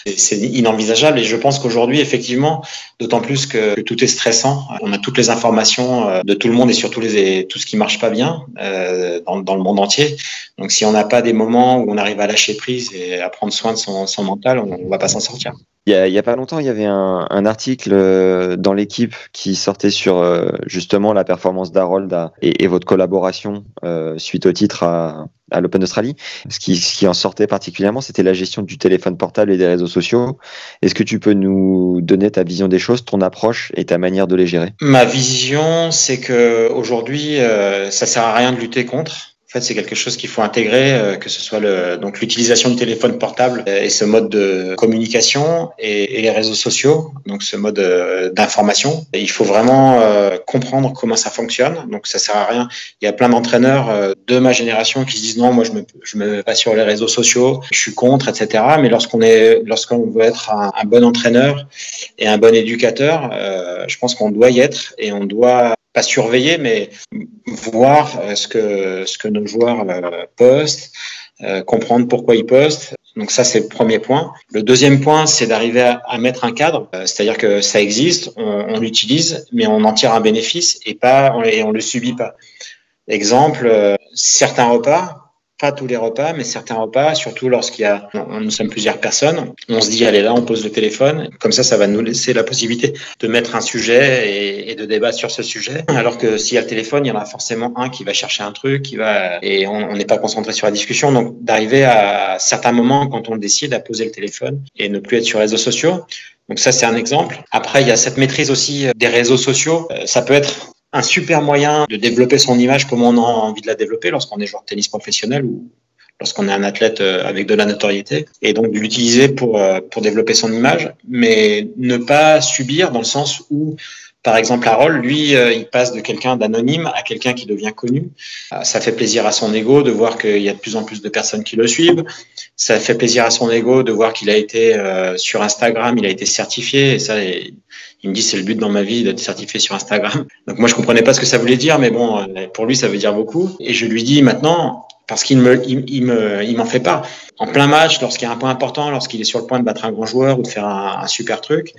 (laughs) c'est inenvisageable. Et je pense qu'aujourd'hui, effectivement, d'autant plus que, tout est stressant, on a toutes les informations euh, de tout le monde et surtout tout ce qui marche pas bien euh, dans, le monde entier. Donc, si on n'a pas des moments où on arrive à lâcher prise et à prendre soin de son, son mental, on, on va pas s'en sortir. Il y, a, a pas longtemps, il y avait un, un article euh, dans l'équipe qui sortait sur euh, justement la performance d'Harold et, et, votre collaboration euh, suite au titre à, à l'Open d'Australie. Ce qui, ce qui en sortait particulièrement, c'était la gestion du téléphone portable et des réseaux sociaux. Est-ce que tu peux nous donner ta vision des choses, ton approche et ta manière de les gérer? Ma vision, c'est que aujourd'hui, ça sert à rien de lutter contre En fait, c'est quelque chose qu'il faut intégrer, euh, que ce soit le, donc l'utilisation du téléphone portable euh, et ce mode de communication et, et les réseaux sociaux, donc ce mode euh, d'information. il faut vraiment comprendre comment ça fonctionne. Donc ça sert à rien. Il y a plein d'entraîneurs de ma génération qui se disent non, moi je me je me mets pas sur les réseaux sociaux, je suis contre, etc. Mais lorsqu'on est lorsqu'on veut être un, un, bon entraîneur et un bon éducateur, je pense qu'on doit y être et on doit pas surveiller, mais voir euh, ce que ce que nos joueurs euh, postent, euh, comprendre pourquoi ils postent. Donc ça, c'est le premier point. Le deuxième point, c'est d'arriver à, mettre un cadre, c'est-à-dire que ça existe, on, l'utilise, mais on en tire un bénéfice et pas et on le subit pas. Exemple, certains repas, pas tous les repas, mais certains repas, surtout lorsqu'il y a, nous sommes plusieurs personnes, on se dit, allez là, on pose le téléphone. Comme ça, ça va nous laisser la possibilité de mettre un sujet et, de débattre sur ce sujet. Alors que s'il y a le téléphone, il y en a forcément un qui va chercher un truc, qui va, et on n'est pas concentré sur la discussion. Donc, d'arriver à certains moments, quand on décide, à poser le téléphone et ne plus être sur les réseaux sociaux. Donc ça, c'est un exemple. Après, il y a cette maîtrise aussi des réseaux sociaux. Euh, ça peut être un super moyen de développer son image comme on a envie de la développer lorsqu'on est joueur de tennis professionnel ou lorsqu'on est un athlète euh, avec de la notoriété et donc de l'utiliser pour euh, pour développer son image mais ne pas subir dans le sens où par exemple, Harold, lui, euh, il passe de quelqu'un d'anonyme à quelqu'un qui devient connu. ça fait plaisir à son ego de voir qu'il y a de plus en plus de personnes qui le suivent. Ça fait plaisir à son ego de voir qu'il a été sur Instagram, il a été certifié. Et ça, il me dit c'est le but dans ma vie d'être certifié sur Instagram. Donc moi je comprenais pas ce que ça voulait dire, mais bon euh, pour lui ça veut dire beaucoup. Et je lui dis maintenant parce qu'il me, il, me, il m'en fait pas. En plein match, lorsqu'il y a un point important, lorsqu'il est sur le point de battre un grand joueur ou de faire un super truc,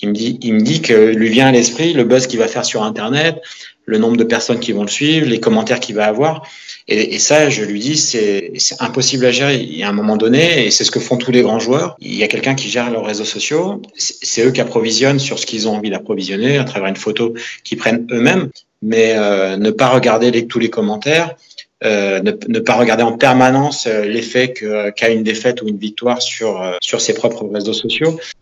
il me dit, il me dit que lui vient à l'esprit le buzz qu'il va faire sur Internet, le nombre de personnes qui vont le suivre, les commentaires qu'il va avoir. Et, ça, je lui dis, c'est impossible à gérer. Il y a un moment donné, et c'est ce que font tous les grands joueurs, il y a quelqu'un qui gère leurs réseaux sociaux. C'est eux qui approvisionnent sur ce qu'ils ont envie d'approvisionner à travers une photo qu'ils prennent eux-mêmes. Mais euh, ne pas regarder tous les commentaires, euh, ne, ne, pas regarder en permanence euh, l'effet qu'a une défaite ou une victoire sur, euh, sur ses propres réseaux sociaux,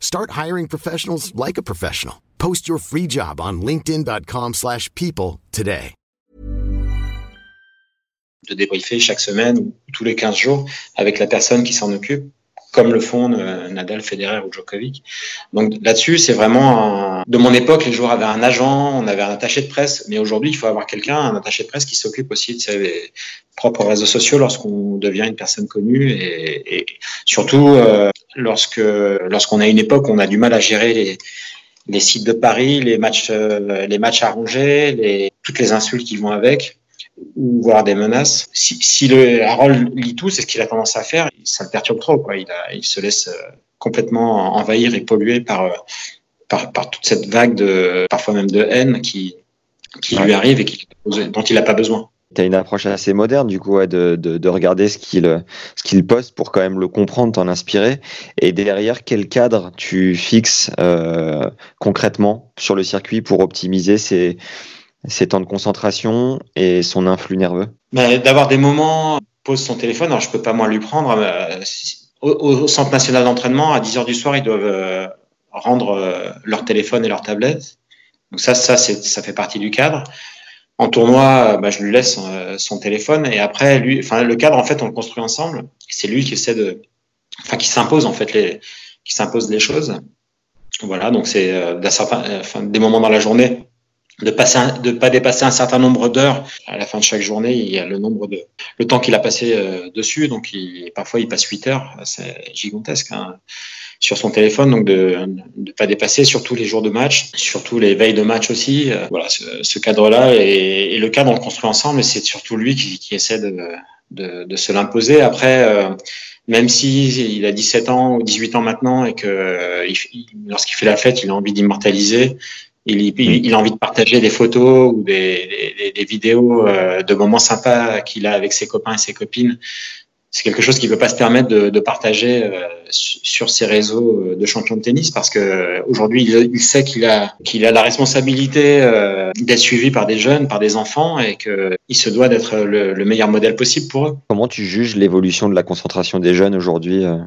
Start hiring professionals like a professional. Post your free job on linkedin.com/people today. de débriefer chaque semaine ou tous les 15 jours avec la personne qui s'en occupe, comme le font euh, Nadal, Federer ou Djokovic. Donc là-dessus, c'est vraiment de mon époque, les joueurs avaient un agent, on avait un attaché de presse, mais aujourd'hui, il faut avoir quelqu'un, un attaché de presse qui s'occupe aussi de ses propres réseaux sociaux lorsqu'on devient une personne connue et, et surtout euh, lorsque lorsqu'on a une époque où on a du mal à gérer les les sites de Paris, les matchs, euh, les matchs arrangés, les, toutes les insultes qui vont avec ou voir des menaces. Si, si le Harold lit tout, c'est ce qu'il a tendance à faire, ça le perturbe trop. Quoi. Il, a, il se laisse euh, complètement envahir et polluer par, euh, par, par toute cette vague de, parfois même de haine qui, qui lui arrive et qui, dont il n'a pas besoin. Tu as une approche assez moderne, du coup, de, de, de, regarder ce qu'il ce qu'il poste pour quand même le comprendre, t'en inspirer. Et derrière, quel cadre tu fixes euh, concrètement sur le circuit pour optimiser ces, ses temps de concentration et son influx nerveux? D'avoir des moments, pose son téléphone, alors je peux pas moi lui prendre. Euh, au, centre national d'entraînement, à 10 heures du soir, ils doivent euh, rendre euh, leur téléphone et leur tablette. Donc ça, ça, ça fait partie du cadre. En tournoi, bah, je lui laisse son téléphone et après, lui, le cadre, en fait, on le construit ensemble. C'est lui qui essaie de, enfin, qui s'impose en fait les, qui s'impose les choses. Voilà, donc c'est euh, enfin, des moments dans la journée de passer de pas dépasser un certain nombre d'heures à la fin de chaque journée il y a le nombre de le temps qu'il a passé euh, dessus donc parfois il passe 8 heures c'est gigantesque hein, sur son téléphone donc de ne pas dépasser surtout les jours de match surtout les veilles de match aussi euh, voilà ce, ce cadre là et, le cadre on le construit ensemble et c'est surtout lui qui, qui essaie de, de, de se l'imposer après euh, même si il a 17 ans ou 18 ans maintenant et que lorsqu'il fait la fête, il a envie d'immortaliser, il, il, a envie de partager des photos ou des, des, des vidéos euh, de moments sympas qu'il a avec ses copains et ses copines. C'est quelque chose qu'il peut pas se permettre de, de partager euh, sur ses réseaux euh, de champion de tennis parce que aujourd'hui il, sait qu'il a qu'il a la responsabilité euh, d'être suivi par des jeunes, par des enfants et que il se doit d'être le, le, meilleur modèle possible pour eux. Comment tu juges l'évolution de la concentration des jeunes aujourd'hui euh,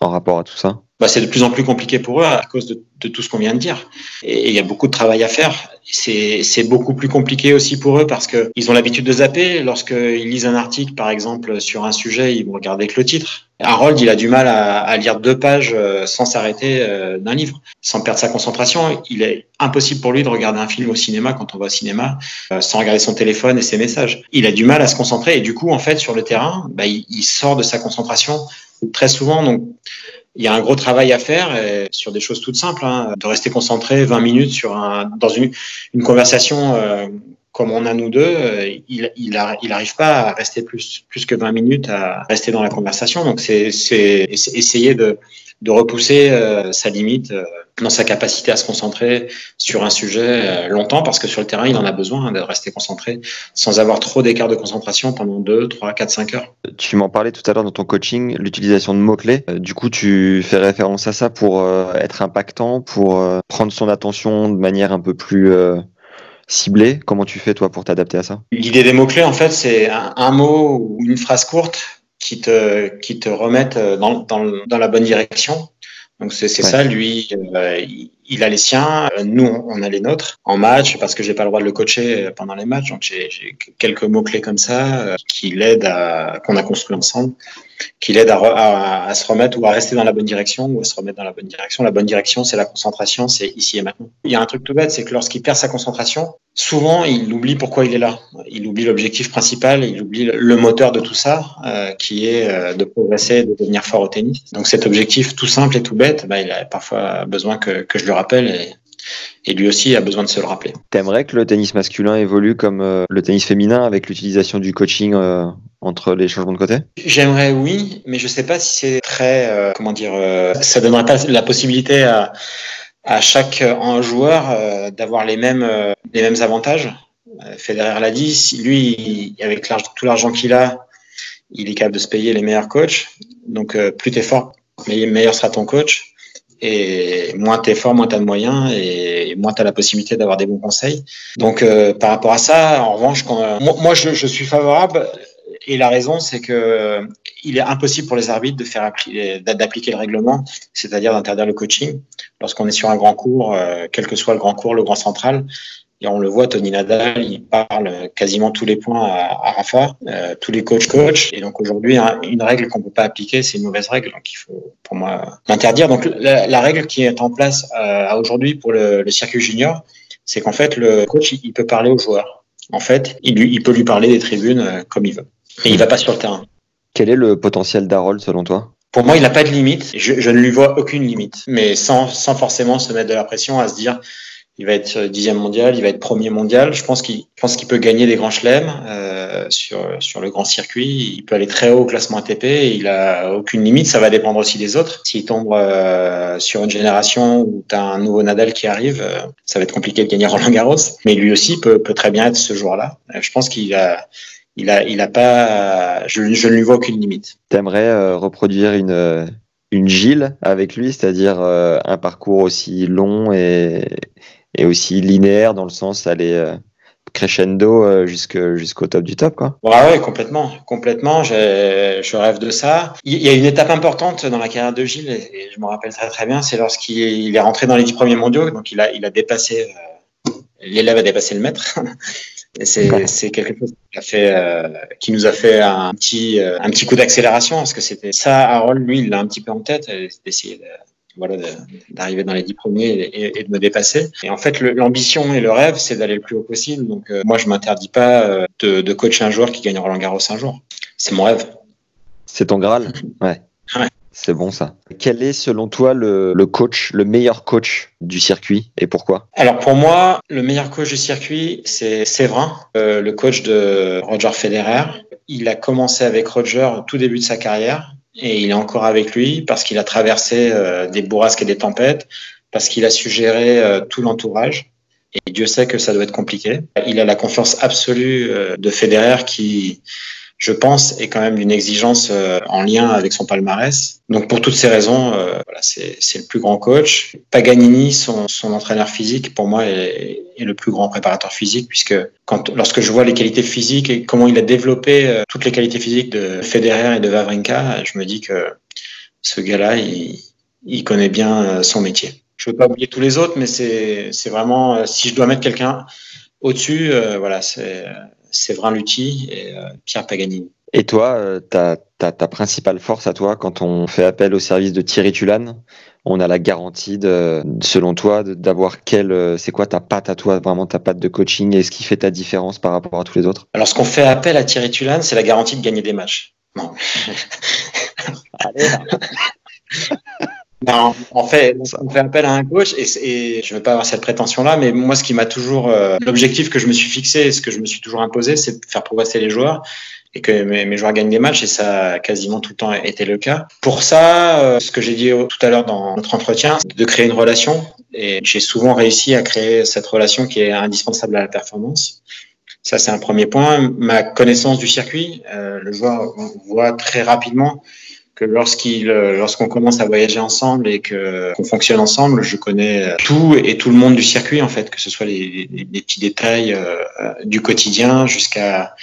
en rapport à tout ça? Bah, c'est de plus en plus compliqué pour eux à cause de, tout ce qu'on vient de dire. Et il y a beaucoup de travail à faire. C'est beaucoup plus compliqué aussi pour eux parce que ils ont l'habitude de zapper. Lorsqu'ils lisent un article, par exemple, sur un sujet, ils vont regarder que le titre. Harold, il a du mal à, lire deux pages euh, sans s'arrêter euh, d'un livre, sans perdre sa concentration. Il est impossible pour lui de regarder un film au cinéma quand on va au cinéma euh, sans regarder son téléphone et ses messages. Il a du mal à se concentrer et du coup, en fait, sur le terrain, bah, il sort de sa concentration très souvent. Donc, il y a un gros travail à faire sur des choses toutes simples, hein, de rester concentré 20 minutes sur un, dans une, une conversation euh, comme on a nous deux, euh, il, il, a, il arrive pas à rester plus, que 20 minutes à rester dans la conversation. Donc c'est, essayer de, repousser euh, sa limite euh, dans sa capacité à se concentrer sur un sujet longtemps parce que sur le terrain, il en a besoin hein, de rester concentré sans avoir trop d'écart de concentration pendant 2, 3, 4, 5 heures. Tu m'en parlais tout à l'heure dans ton coaching, l'utilisation de mots-clés. Du coup, tu fais référence à ça pour être impactant, pour prendre son attention de manière un peu plus ciblée. Comment tu fais toi pour t'adapter à ça? L'idée des mots-clés, en fait, c'est un, un mot ou une phrase courte qui te, qui te remettent dans, dans, dans la bonne direction. Donc c'est ouais. ça, lui, euh, il, a les siens, nous on a les nôtres en match parce que j'ai pas le droit de le coacher pendant les matchs, donc j'ai quelques mots clés comme ça euh, qui l'aident à qu'on a construit ensemble, qui l'aident à, se remettre ou à rester dans la bonne direction ou à se remettre dans la bonne direction. La bonne direction, c'est la concentration, c'est ici et maintenant. Il y a un truc tout bête, c'est que lorsqu'il perd sa concentration, souvent il oublie pourquoi il est là. Il oublie l'objectif principal, il oublie le moteur de tout ça, euh, qui est euh, de progresser, de devenir fort au tennis. Donc cet objectif tout simple et tout bête, bah, il a parfois besoin que, que je le rappelle et, et lui aussi a besoin de se le rappeler. T'aimerais que le tennis masculin évolue comme euh, le tennis féminin avec l'utilisation du coaching euh, entre les changements de côté? J'aimerais oui, mais je sais pas si c'est très euh, comment dire, ça donnerait pas la possibilité à à chaque un joueur d'avoir les mêmes les mêmes avantages. Federer l'a dit, lui avec tout l'argent qu'il a, il est capable de se payer les meilleurs coachs. Donc plus t'es fort, meilleur sera ton coach et moins t'es fort, moins t'as de moyens et moins t'as la possibilité d'avoir des bons conseils. Donc euh, par rapport à ça, en revanche, quand, euh, moi, je, je, suis favorable et la raison c'est que il est impossible pour les arbitres de faire d'appliquer le règlement, c'est-à-dire d'interdire le coaching lorsqu'on est sur un grand cours, euh, quel que soit le grand cours, le grand central. Et on le voit, Tony Nadal, il parle quasiment tous les points à, à Rafa, euh, tous les coachs coach. Et donc aujourd'hui, hein, une règle qu'on peut pas appliquer, c'est une mauvaise règle. Donc il faut, pour moi, l'interdire. Donc la, la, règle qui est en place euh, aujourd'hui pour le, le, circuit junior, c'est qu'en fait le coach il, il, peut parler aux joueurs. En fait, il, lui, il peut lui parler des tribunes euh, comme il veut. Et il va pas sur le terrain. Quel est le potentiel d'Harold selon toi? Pour moi, il n'a pas de limite. Je, je, ne lui vois aucune limite, mais sans, sans forcément se mettre de la pression à se dire il va être dixième mondial, il va être premier mondial. Je pense qu'il pense qu'il peut gagner des grands chelems euh, sur sur le grand circuit. Il peut aller très haut au classement ATP. il a aucune limite. Ça va dépendre aussi des autres. S'il tombe euh, sur une génération où tu as un nouveau Nadal qui arrive, euh, ça va être compliqué de gagner Roland Garros. Mais lui aussi peut très bien être ce joueur-là. Euh, je pense qu'il a il a il a pas. Je ne lui vois aucune limite. T'aimerais euh, reproduire une une Gilles avec lui, c'est-à-dire un parcours aussi long et et aussi linéaire dans le sens aller euh, crescendo euh, jusqu'au top du top quoi. Ouais, ouais complètement, complètement. Je rêve de ça. Il y a une étape importante dans la carrière de Gilles et je me rappelle très très bien, c'est lorsqu'il est rentré dans les dix premiers mondiaux, donc il a il a dépassé euh, l'élève a dépassé le maître. (laughs) C'est c'est quelque chose qui a fait euh, qui nous a fait un petit euh, un petit coup d'accélération parce que c'était ça Harold lui il l'a un petit peu en tête d'essayer de voilà, d'arriver dans les dix premiers et, et, de me dépasser. Et en fait, l'ambition et le rêve, c'est d'aller le plus haut possible. Donc, euh, moi, je m'interdis pas euh, de, de, coacher un joueur qui gagne Roland Garros un jour. C'est mon rêve. C'est ton Graal? (laughs) Ouais. ouais. C'est bon ça. Quel est selon toi le, le, coach, le meilleur coach du circuit et pourquoi? Alors pour moi, le meilleur coach du circuit, c'est Séverin, euh, le coach de Roger Federer. Il a commencé avec Roger au tout début de sa carrière et il est encore avec lui parce qu'il a traversé euh, des bourrasques et des tempêtes, parce qu'il a su gérer euh, tout l'entourage. Et Dieu sait que ça doit être compliqué. Il a la confiance absolue euh, de Federer qui je pense, est quand même d'une exigence euh, en lien avec son palmarès. Donc pour toutes ces raisons, euh, voilà, c'est le plus grand coach. Paganini, son, son entraîneur physique, pour moi, est, est, le plus grand préparateur physique, puisque quand, lorsque je vois les qualités physiques et comment il a développé euh, toutes les qualités physiques de Federer et de Wawrinka, je me dis que ce gars-là, il, il connaît bien son métier. Je veux pas oublier tous les autres, mais c'est vraiment, si je dois mettre quelqu'un au-dessus, voilà, c'est Séverin Lutti et euh, Pierre Paganini. Et toi, euh, ta, ta, ta, principale force à toi, quand on fait appel au service de Thierry Tulane, on a la garantie, de, selon toi, d'avoir quelle, euh, c'est quoi ta patte à toi, vraiment ta patte de coaching et ce qui fait ta différence par rapport à tous les autres? Alors, ce qu'on fait appel à Thierry Tulane, c'est la garantie de gagner des matchs. Non. Allez, (laughs) Non, en fait, on fait appel à un coach et, et je ne veux pas avoir cette prétention-là, mais moi, ce qui m'a toujours, euh, l'objectif que je me suis fixé, et ce que je me suis toujours imposé, c'est de faire progresser les joueurs et que mes, mes, joueurs gagnent des matchs et ça a quasiment tout le temps été le cas. Pour ça, euh, ce que j'ai dit tout à l'heure dans notre entretien, c'est de créer une relation et j'ai souvent réussi à créer cette relation qui est indispensable à la performance. Ça, c'est un premier point. Ma connaissance du circuit, euh, le joueur voit très rapidement que lorsqu'il, euh, lorsqu'on commence à voyager ensemble et que qu'on fonctionne ensemble, je connais tout et tout le monde du circuit en fait, que ce soit les, les, les petits détails euh, du quotidien jusqu'à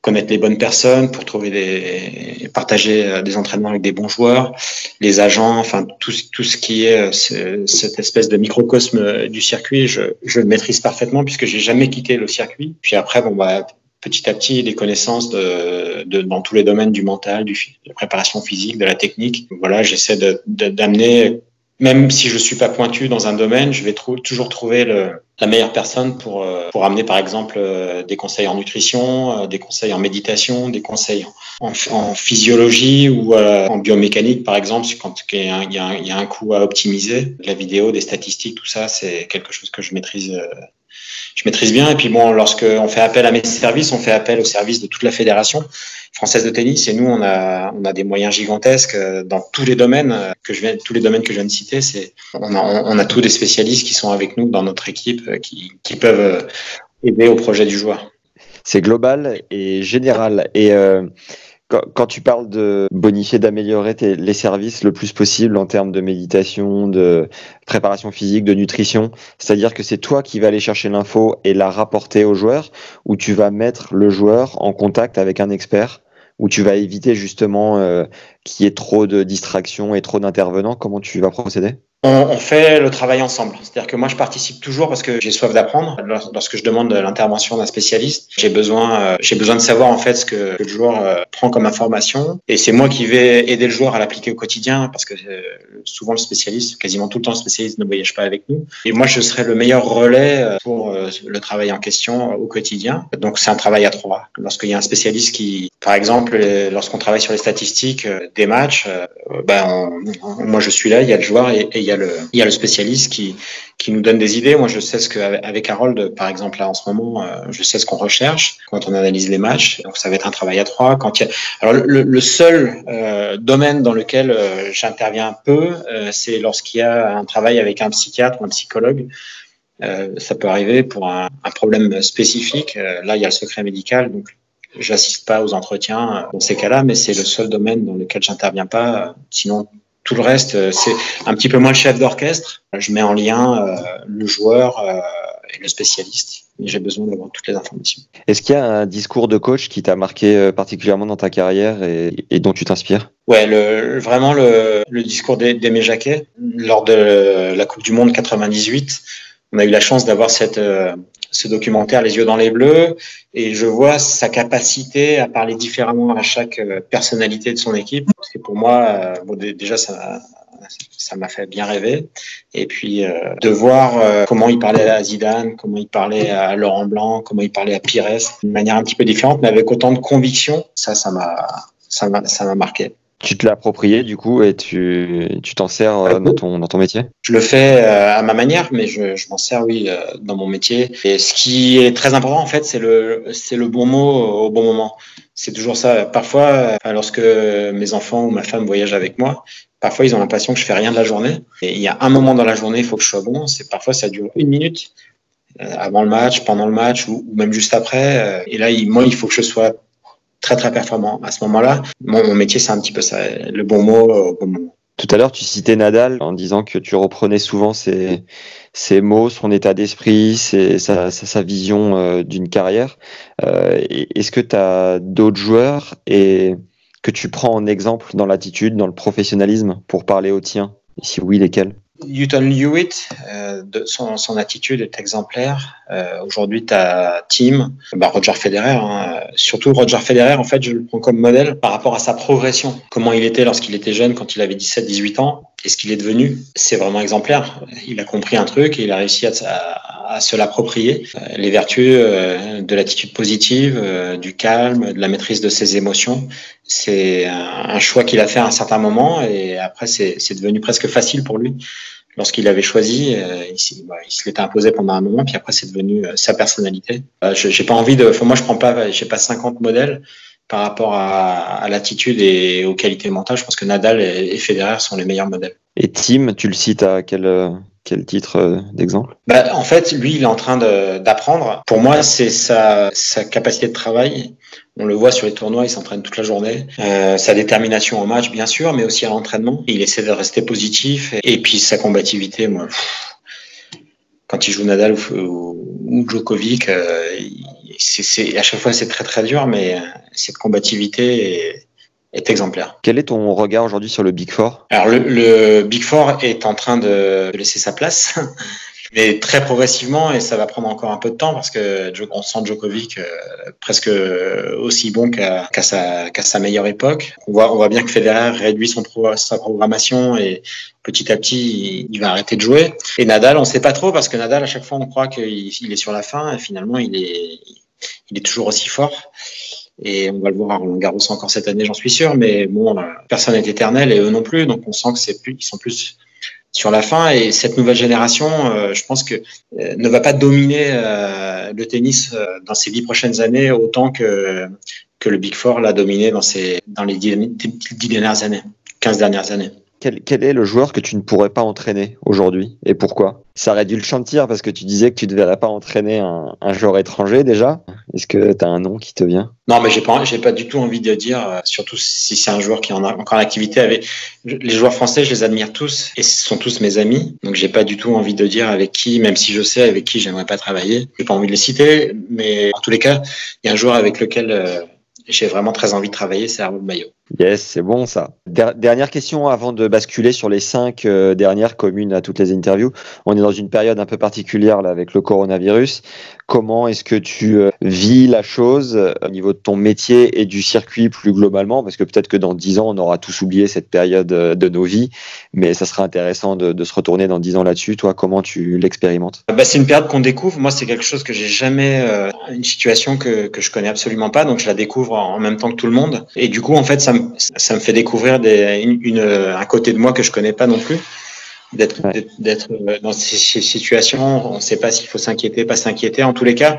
connaître les bonnes personnes pour trouver des partager euh, des entraînements avec des bons joueurs, les agents, enfin tout tout ce qui est ce, cette espèce de microcosme du circuit, je, je le maîtrise parfaitement puisque j'ai jamais quitté le circuit. Puis après bon bah petit à petit des connaissances de, de, dans tous les domaines du mental, du, de la préparation physique, de la technique. Voilà, j'essaie d'amener, de, même si je suis pas pointu dans un domaine, je vais toujours trouver le, la meilleure personne pour, euh, pour amener par exemple euh, des conseils en nutrition, euh, des conseils en méditation, des conseils en, en physiologie ou en biomécanique par exemple, quand il y, a un, y a un coût à optimiser. La vidéo, des statistiques, tout ça, c'est quelque chose que je maîtrise je maîtrise bien. Et puis bon, lorsque on fait appel à mes services, on fait appel au service de toute la fédération française de tennis. Et nous, on a, on a des moyens gigantesques euh, dans tous les domaines euh, que je viens, tous les domaines que je viens de citer. C'est, on a, tous des spécialistes qui sont avec nous dans notre équipe, euh, qui, qui peuvent aider au projet du joueur. C'est global et général. Et quand, tu parles de bonifier, d'améliorer les services le plus possible en termes de méditation, de préparation physique, de nutrition, c'est-à-dire que c'est toi qui vas aller chercher l'info et la rapporter au joueur, ou tu vas mettre le joueur en contact avec un expert, où tu vas éviter justement euh, qu'il y ait trop de distractions et trop d'intervenants. Comment tu vas procéder? On, on, fait le travail ensemble. C'est-à-dire que moi, je participe toujours parce que j'ai soif d'apprendre. Lorsque je demande l'intervention d'un spécialiste, j'ai besoin, euh, j'ai besoin de savoir en fait ce que le joueur euh, prend comme information. Et c'est moi qui vais aider le joueur à l'appliquer au quotidien parce que euh, souvent le spécialiste, quasiment tout le temps, le spécialiste ne voyage pas avec nous. Et moi, je serai le meilleur relais pour le travail en question au quotidien. Donc, c'est un travail à trois. Lorsqu'il y a un spécialiste qui, par exemple, lorsqu'on travaille sur les statistiques des matchs, ben, moi, je suis là, il y a le joueur et, et il y a le spécialiste qui, qui nous donne des idées. Moi, je sais ce qu'avec Harold, par exemple, là, en ce moment, euh, je sais ce qu'on recherche quand on analyse les matchs. Donc, ça va être un travail à trois. Quand il y a... Alors, le, seul euh, domaine dans lequel euh, j'interviens un peu, c'est lorsqu'il y a un travail avec un psychiatre ou un psychologue. Ça peut arriver pour un, un problème spécifique. là, il y a le secret médical, donc j'assiste pas aux entretiens dans ces cas-là, mais c'est le seul domaine dans lequel j'interviens pas. Sinon, tout le reste, euh, c'est un petit peu moins le chef d'orchestre. Je mets en lien euh, le joueur euh, et le spécialiste. J'ai besoin d'avoir toutes les informations. Est-ce qu'il y a un discours de coach qui t'a marqué particulièrement dans ta carrière et, et dont tu t'inspires? Ouais, le, vraiment le, le discours d'Aimé Jacquet lors de la Coupe du Monde 98. On a eu la chance d'avoir cette ce documentaire Les yeux dans les bleus et je vois sa capacité à parler différemment à chaque euh, personnalité de son équipe. C'est pour moi, euh, bon, déjà ça ça m'a fait bien rêver. Et puis euh, de voir euh, comment il parlait à Zidane, comment il parlait à Laurent Blanc, comment il parlait à Pires, d'une manière un petit peu différente, mais avec autant de conviction, ça, ça m'a, ça m'a, ça m'a marqué. Tu te l'as approprié du coup et tu tu t'en sers euh, dans ton dans ton métier? Je le fais euh, à ma manière, mais je, je m'en sers oui euh, dans mon métier. Et ce qui est très important en fait, c'est le c'est le bon mot au bon moment. C'est toujours ça. Parfois, lorsque mes enfants ou ma femme voyagent avec moi, parfois ils ont l'impression que je fais rien de la journée. Et il y a un moment dans la journée, il faut que je sois bon. C'est parfois ça dure une minute avant le match, pendant le match ou, ou même juste après. Et là, il, moi, il faut que je sois très très performant à ce moment-là. Mon, métier, c'est un petit peu ça, le bon mot au bon moment. Tout à l'heure, tu citais Nadal en disant que tu reprenais souvent ses, mots, son état d'esprit, sa, sa, vision euh, d'une carrière. Euh, Est-ce que tu as d'autres joueurs et que tu prends en exemple dans l'attitude, dans le professionnalisme pour parler au tien si oui, lesquels? Newton Hewitt, euh, de son, son, attitude est exemplaire. Euh, Aujourd'hui, tu as Tim, bah Roger Federer. Hein. Surtout Roger Federer, en fait, je le prends comme modèle par rapport à sa progression. Comment il était lorsqu'il était jeune, quand il avait 17-18 ans, et ce qu'il est devenu? C'est vraiment exemplaire. Il a compris un truc et il a réussi à, se l'approprier. Les vertus euh, de l'attitude positive, euh, du calme, de la maîtrise de ses émotions, c'est un choix qu'il a fait à un certain moment et après, c'est devenu presque facile pour lui lorsqu'il avait choisi, euh, il, bah, il, se l'était imposé pendant un moment, puis après c'est devenu euh, sa personnalité. Euh, j'ai pas envie de, moi je prends pas, j'ai pas 50 modèles par rapport à, à l'attitude et aux qualités mentales. Je pense que Nadal et, et Federer sont les meilleurs modèles. Et Tim, tu le cites à quel quel titre d'exemple? Bah, En fait, lui, il est en train d'apprendre. Pour moi, c'est sa, sa capacité de travail. On le voit sur les tournois, il s'entraîne toute la journée. Euh, sa détermination en match, bien sûr, mais aussi à l'entraînement. Il essaie de rester positif. Et puis sa combativité, moi, pff, quand il joue Nadal ou, ou Djokovic, euh, c'est à chaque fois c'est très très dur, mais cette combativité est, est exemplaire. Quel est ton regard aujourd'hui sur le Big Four? Alors le, le, Big Four est en train de laisser sa place, (laughs) mais très progressivement et ça va prendre encore un peu de temps parce que on sent Djokovic euh, presque aussi bon qu'à qu sa, qu sa, meilleure époque. On voit, on voit bien que Federer réduit son pro, sa programmation et petit à petit il, va arrêter de jouer. Et Nadal, on sait pas trop parce que Nadal à chaque fois on croit qu'il il est sur la fin et finalement il est, il est toujours aussi fort et on va le voir à Roland Garros encore cette année, j'en suis sûr. Mais bon, personne n'est éternel et eux non plus, donc on sent que c'est plus, ils sont plus sur la fin. Et cette nouvelle génération, euh, je pense que euh, ne va pas dominer euh, le tennis dans ces dix prochaines années autant que que le Big Four l'a dominé dans ces dans les dix, dix dernières années, 15 dernières années. Quel, est le joueur que tu ne pourrais pas entraîner aujourd'hui et pourquoi? Ça aurait dû le chantier parce que tu disais que tu ne devrais pas entraîner un, joueur étranger déjà. Est-ce que tu as un nom qui te vient? Non, mais j'ai pas, j'ai pas du tout envie de dire, euh, surtout si c'est un joueur qui en a encore l'activité avec les joueurs français, je les admire tous et ce sont tous mes amis. Donc j'ai pas du tout envie de dire avec qui, même si je sais avec qui j'aimerais pas travailler. J'ai pas envie de les citer, mais en tous les cas, il y a un joueur avec lequel euh, j'ai vraiment très envie de travailler, c'est Harold Maillot. Yes, c'est bon ça. Der dernière question avant de basculer sur les cinq euh, dernières communes à toutes les interviews. On est dans une période un peu particulière là avec le coronavirus. Comment est-ce que tu euh, vis la chose euh, au niveau de ton métier et du circuit plus globalement? Parce que peut-être que dans dix ans, on aura tous oublié cette période de nos vies, mais ça sera intéressant de, se retourner dans dix ans là-dessus. Toi, comment tu l'expérimentes? Bah, C'est une période qu'on découvre. Moi, c'est quelque chose que j'ai jamais, une situation que, que je connais absolument pas, donc je la découvre en même temps que tout le monde. Et du coup, en fait, ça me, ça me fait découvrir des, une, une, un côté de moi que je connais pas non plus d'être ouais. d'être dans ces situations. On ne sait pas s'il faut s'inquiéter, pas s'inquiéter. En tous les cas,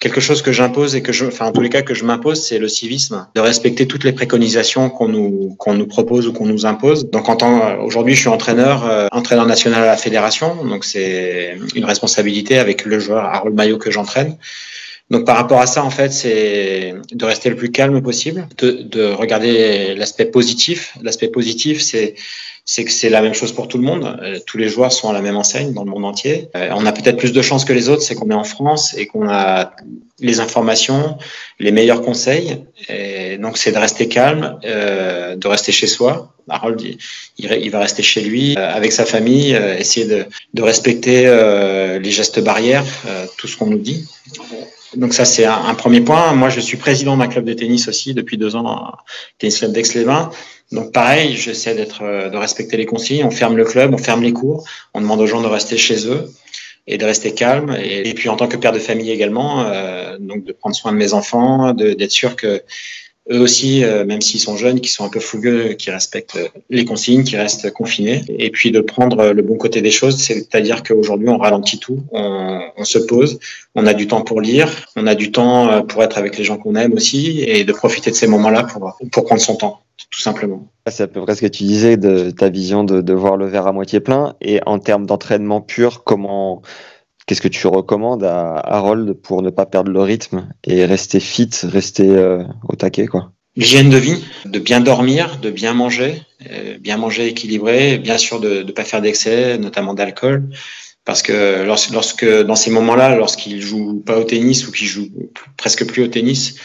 quelque chose que j'impose et que je, enfin en tous les cas que je m'impose, c'est le civisme, de respecter toutes les préconisations qu'on nous qu'on nous propose ou qu'on nous impose. Donc en tant aujourd'hui, je suis entraîneur, euh, entraîneur national à la fédération, donc c'est une responsabilité avec le joueur Harold Maillot que j'entraîne. Donc par rapport à ça, en fait, c'est de rester le plus calme possible, de, de regarder l'aspect positif. L'aspect positif, c'est c'est que c'est la même chose pour tout le monde. Euh, tous les joueurs sont à la même enseigne dans le monde entier. Euh, on a peut-être plus de chance que les autres, c'est qu'on est en France et qu'on a les informations, les meilleurs conseils. Et donc c'est de rester calme, euh, de rester chez soi. Harold, il, il, va rester chez lui, euh, avec sa famille, essayer de, de respecter les gestes barrières, tout ce qu'on nous dit. Donc ça c'est un, premier point. Moi je suis président d'un club de tennis aussi depuis deux ans, tennis club d'Aix-les-Bains. Donc pareil, j'essaie d'être, de respecter les consignes. On ferme le club, on ferme les cours, on demande aux gens de rester chez eux et de rester calme. Et, et puis en tant que père de famille également, euh, donc de prendre soin de mes enfants, d'être sûr que eux aussi, euh, même s'ils sont jeunes, qui sont un peu fougueux, qui respectent les consignes, qui restent confinés, et puis de prendre le bon côté des choses, c'est-à-dire qu'aujourd'hui on ralentit tout, on, on, se pose, on a du temps pour lire, on a du temps pour être avec les gens qu'on aime aussi, et de profiter de ces moments-là pour, pour prendre son temps, tout simplement. C'est à peu près ce que tu disais de ta vision de, de voir le verre à moitié plein, et en termes d'entraînement pur, comment Qu'est-ce que tu recommandes à Harold pour ne pas perdre le rythme et rester fit, rester euh, au taquet quoi? L'hygiène de vie, de bien dormir, de bien manger, euh, bien manger équilibré, bien sûr de ne pas faire d'excès, notamment d'alcool. Parce que lorsque, dans ces moments-là, lorsqu'il joue pas au tennis ou qu'il joue presque plus au tennis,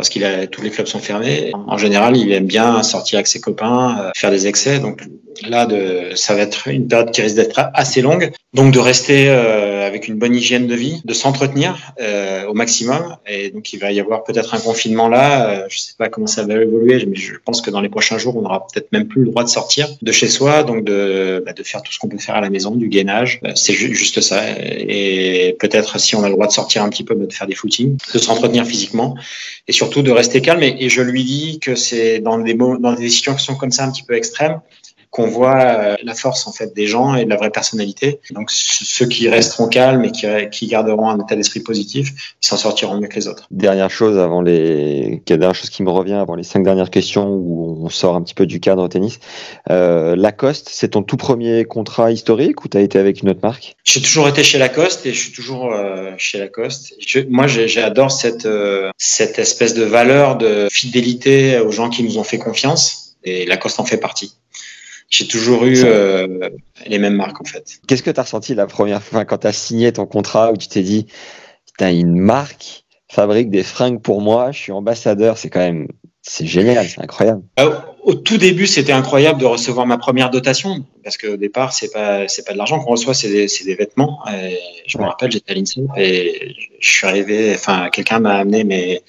parce qu'il a tous les clubs sont fermés. En général, il aime bien sortir avec ses copains, euh, faire des excès. Donc là, de, ça va être une période qui risque d'être assez longue. Donc de rester euh, avec une bonne hygiène de vie, de s'entretenir euh, au maximum. Et donc il va y avoir peut-être un confinement là. Euh, je sais pas comment ça va évoluer, mais je pense que dans les prochains jours, on aura peut-être même plus le droit de sortir de chez soi, donc de, bah, de faire tout ce qu'on peut faire à la maison, du gainage. Euh, c'est ju juste ça. Et peut-être si on a le droit de sortir un petit peu, bah, de faire des footings, de s'entretenir physiquement et surtout de rester calme. Et, je lui dis que c'est dans des dans des situations comme ça un petit peu extrêmes qu'on voit euh, la force en fait des gens et de la vraie personnalité. Donc ceux qui resteront calmes et qui, qui garderont un état d'esprit positif, ils s'en sortiront mieux que les autres. Dernière chose avant les dernière chose qui me revient avant les cinq dernières questions où on sort un petit peu du cadre tennis. Euh, Lacoste, c'est ton tout premier contrat historique ou tu as été avec une autre marque? J'ai toujours été chez Lacoste et je suis toujours euh, chez Lacoste. Je, moi, j'adore cette euh, cette espèce de valeur de fidélité aux gens qui nous ont fait confiance et Lacoste en fait partie. J'ai toujours eu euh, les mêmes marques en fait. Qu'est-ce que tu as ressenti la première fois quand tu as signé ton contrat où tu t'es dit, putain, une marque fabrique des fringues pour moi, je suis ambassadeur, c'est quand même, c'est génial, c'est incroyable. Euh, au tout début, c'était incroyable de recevoir ma première dotation parce qu'au départ, c'est pas c'est pas de l'argent qu'on reçoit, c'est des, des vêtements. Et je me rappelle, j'étais à l'INSEE et je suis arrivé, enfin, quelqu'un m'a amené mes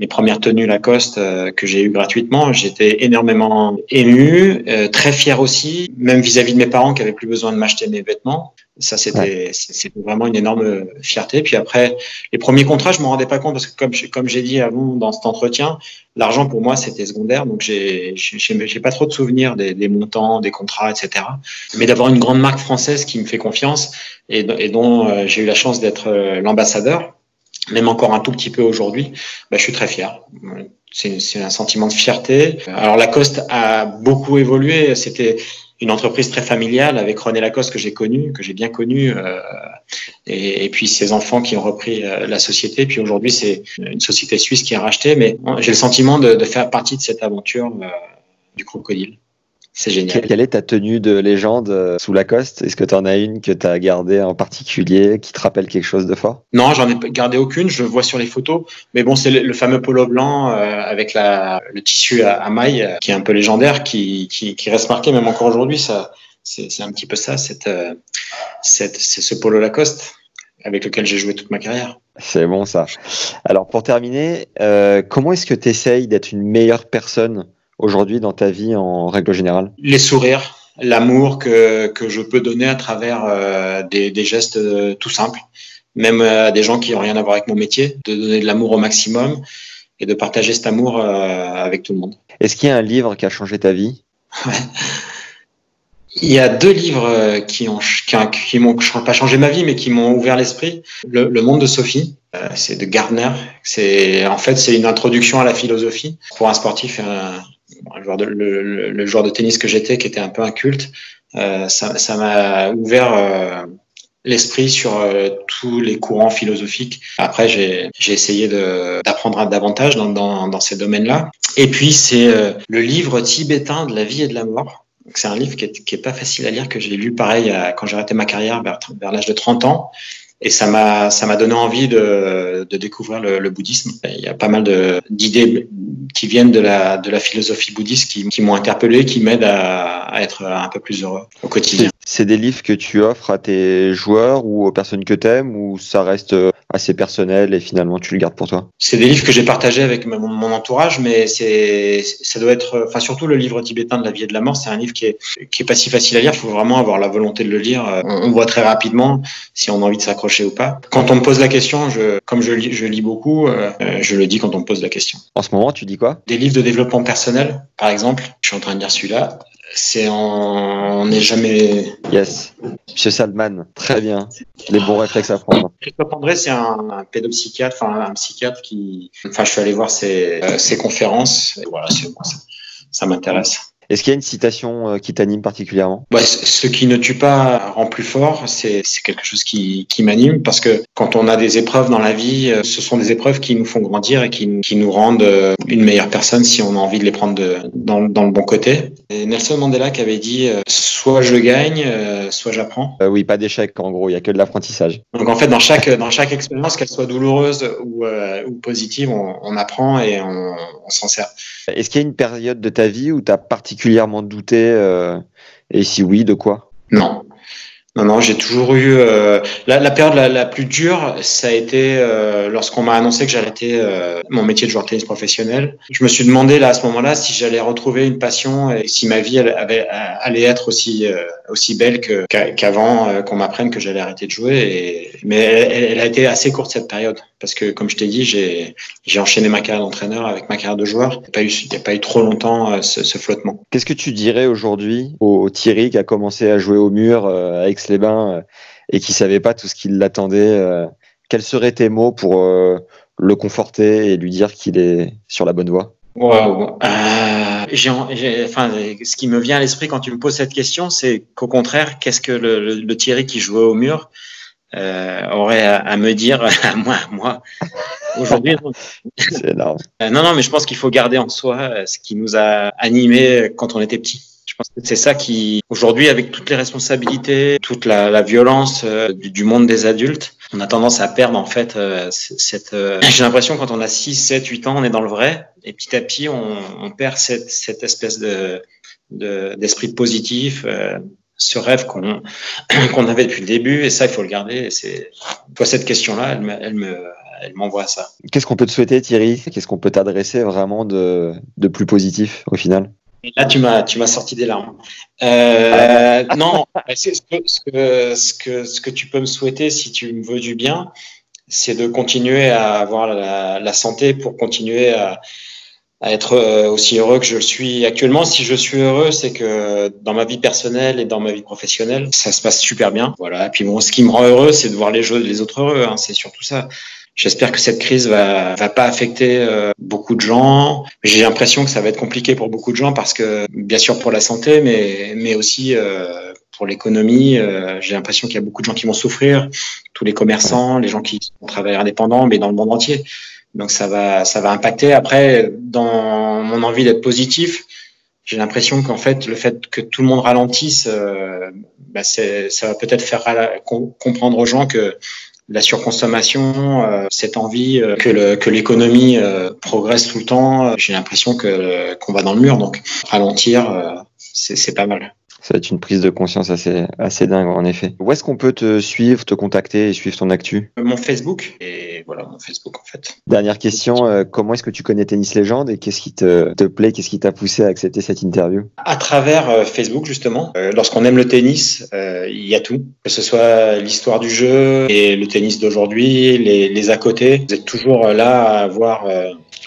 mes premières tenues Lacoste euh, que j'ai eues gratuitement. J'étais énormément ému, euh, très fier aussi, même vis-à-vis de mes parents qui avaient plus besoin de m'acheter mes vêtements. Ça, c'était c'était vraiment une énorme fierté. Puis après, les premiers contrats, je me rendais pas compte parce que comme comme j'ai dit avant dans cet entretien, l'argent pour moi c'était secondaire, donc j'ai j'ai pas trop de souvenirs des, des, montants, des contrats, etc. Mais d'avoir une grande marque française qui me fait confiance et, et dont euh, j'ai eu la chance d'être l'ambassadeur même encore un tout petit peu aujourd'hui, bah, je suis très fier. C'est un sentiment de fierté. Alors Lacoste a beaucoup évolué. C'était une entreprise très familiale avec René Lacoste que j'ai connu, que j'ai bien connu, euh, et, puis ses enfants qui ont repris euh, la société. Puis aujourd'hui, c'est une société suisse qui a racheté. Mais j'ai le sentiment de, de, faire partie de cette aventure euh, du crocodile. C'est génial. Quelle est ta tenue de légende euh, sous Lacoste Est-ce que tu en as une que tu as gardée en particulier qui te rappelle quelque chose de fort? Non, j'en ai gardé aucune. Je vois sur les photos. Mais bon, c'est le, fameux polo blanc euh, avec la, le tissu à, à maille euh, qui est un peu légendaire, qui, qui, qui reste marqué même encore aujourd'hui. Ça, c'est un petit peu ça, cette, cette, c'est ce polo Lacoste avec lequel j'ai joué toute ma carrière. C'est bon ça. Alors pour terminer, euh, comment est-ce que tu essayes d'être une meilleure personne aujourd'hui dans ta vie en règle générale? Les sourires, l'amour que, que je peux donner à travers euh, des, des, gestes euh, tout simples, même à des gens qui n'ont rien à voir avec mon métier, de donner de l'amour au maximum et de partager cet amour euh, avec tout le monde. Est-ce qu'il y a un livre qui a changé ta vie? (laughs) Il y a deux livres qui ont qui, m'ont pas changé ma vie, mais qui m'ont ouvert l'esprit. Le, le, Monde de Sophie, euh, c'est de Gardner. C'est en fait c'est une introduction à la philosophie pour un sportif, un, le, joueur de tennis que j'étais, qui était un peu un culte. Euh, ça m'a ouvert euh, l'esprit sur euh, tous les courants philosophiques. Après, j'ai essayé d'apprendre davantage dans, dans, dans ces domaines-là. Et puis, c'est le livre tibétain de la vie et de la mort. C'est un livre qui est, qui est, pas facile à lire, que j'ai lu pareil quand j'ai arrêté ma carrière vers l'âge de 30 ans. Et ça m'a ça m'a donné envie de, de découvrir le, le, bouddhisme. Il y a pas mal d'idées qui viennent de la de la philosophie bouddhiste qui, qui m'ont interpellé, qui m'aident à, à, être un peu plus heureux au quotidien. C'est des livres que tu offres à tes joueurs ou aux personnes que t'aimes ou ça reste assez personnel et finalement tu le gardes pour toi? C'est des livres que j'ai partagés avec mon, mon, entourage, mais c'est ça doit être, enfin surtout le livre tibétain de la vie et de la mort, c'est un livre qui est qui est pas si facile à lire. Il faut vraiment avoir la volonté de le lire. On, on voit très rapidement si on a envie de s'accrocher ou pas. Quand on me pose la question, je, comme je lis, je lis beaucoup, euh, je le dis quand on me pose la question. En ce moment, tu dis quoi? Des livres de développement personnel, par exemple. Je suis en train de lire celui-là. C'est on n'est jamais. Yes. Monsieur Salman, très bien. Les bons réflexes à prendre. Christophe André, c'est un, un, pédopsychiatre, enfin un psychiatre qui. Enfin, je suis allé voir ses, euh, ses conférences. Et voilà, ça, ça m'intéresse. Est-ce qu'il y a une citation euh, qui t'anime particulièrement? Bah, Ce qui ne tue pas rend plus fort, c'est quelque chose qui, qui m'anime parce que quand on a des épreuves dans la vie, euh, ce sont des épreuves qui nous font grandir et qui, qui nous rendent euh, une meilleure personne si on a envie de les prendre de, dans, dans, le bon côté. Et Nelson Mandela qui avait dit soit je gagne, soit j'apprends. Euh, oui, pas d'échec en gros, il y a que de l'apprentissage. Donc en fait, dans chaque dans chaque expérience, qu'elle soit douloureuse ou, ou positive, on, on, apprend et on, on s'en sert. Est-ce qu'il y a une période de ta vie où tu as particulièrement douté euh, Et si oui, de quoi? Non. Non, non, j'ai toujours eu euh, la, la, période la, plus dure, ça a été euh, lorsqu'on m'a annoncé que j'arrêtais euh, mon métier de joueur de tennis professionnel. Je me suis demandé là à ce moment-là si j'allais retrouver une passion et si ma vie elle, avait, allait être aussi euh, aussi belle qu'avant euh, qu'on m'apprenne que j'allais arrêter de jouer. Et, mais elle, a été assez courte cette période parce que comme je t'ai dit, j'ai j'ai enchaîné ma carrière d'entraîneur avec ma carrière de joueur. Il n'y a pas eu pas eu trop longtemps ce, ce flottement. Qu'est-ce que tu dirais aujourd'hui au, au Thierry qui a commencé à jouer au mur avec bains et qui savait pas tout ce qui l'attendait. Quels seraient tes mots pour le conforter et lui dire qu'il est sur la bonne voie? Wow. Euh, enfin, ce qui me vient à l'esprit quand tu me poses cette question, c'est qu'au contraire, qu'est-ce que le, le, le, Thierry qui jouait au mur euh, aurait à, à, me dire (laughs) à moi, moi aujourd'hui C'est énorme. non, non, mais je pense qu'il faut garder en soi ce qui nous a animés quand on était petit. C'est ça qui, aujourd'hui, avec toutes les responsabilités, toute la, la violence euh, du, du, monde des adultes, on a tendance à perdre en fait euh, cette. Euh, J'ai l'impression quand on a 6, 7, 8 ans, on est dans le vrai, et petit à petit, on, on perd cette, cette espèce de d'esprit de, positif, ce rêve (clears throat) qu'on avait depuis le début, et ça, il faut le garder. C'est toi cette question-là, elle me, elle me elle m'envoie ça. Qu'est-ce qu'on peut te souhaiter, Thierry? Qu'est-ce qu'on peut t'adresser vraiment de, de plus positif au final? Et là, tu m'as, tu m'as sorti des larmes. Euh, non, ce que, ce, que, ce, que, tu peux me souhaiter, si tu me veux du bien, c'est de continuer à avoir la, santé pour continuer à, à, être aussi heureux que je le suis actuellement. Si je suis heureux, c'est que dans ma vie personnelle et dans ma vie professionnelle, ça se passe super bien. Voilà. Et puis bon, ce qui me rend heureux, c'est de voir les, jeux, les autres heureux. Hein. C'est surtout ça. J'espère que cette crise va va pas affecter euh, beaucoup de gens. J'ai l'impression que ça va être compliqué pour beaucoup de gens parce que bien sûr pour la santé, mais mais aussi euh, pour l'économie. Euh, J'ai l'impression qu'il y a beaucoup de gens qui vont souffrir, tous les commerçants, les gens qui travaillent indépendants, mais dans le monde entier. Donc ça va ça va impacter. Après, dans mon envie d'être positif, j'ai l'impression qu'en fait le fait que tout le monde ralentisse, euh, bah ça va peut-être faire comprendre aux gens que la surconsommation, euh, cette envie euh, que, l'économie euh, progresse tout le temps. J'ai l'impression que qu'on va dans le mur, donc ralentir, c'est pas mal. Ça va être une prise de conscience assez, assez dingue, en effet. Où est-ce qu'on peut te suivre, te contacter et suivre ton actu? Mon Facebook. Et voilà, mon Facebook, en fait. Dernière question, euh, comment est-ce que tu connais Tennis Légende et qu'est-ce qui te, te plaît, qu'est-ce qui t'a poussé à accepter cette interview? À travers euh, Facebook, justement. Euh, lorsqu'on aime le tennis, il y a tout. Que ce soit l'histoire du jeu et le tennis d'aujourd'hui, les, les à côté. Vous êtes toujours là à avoir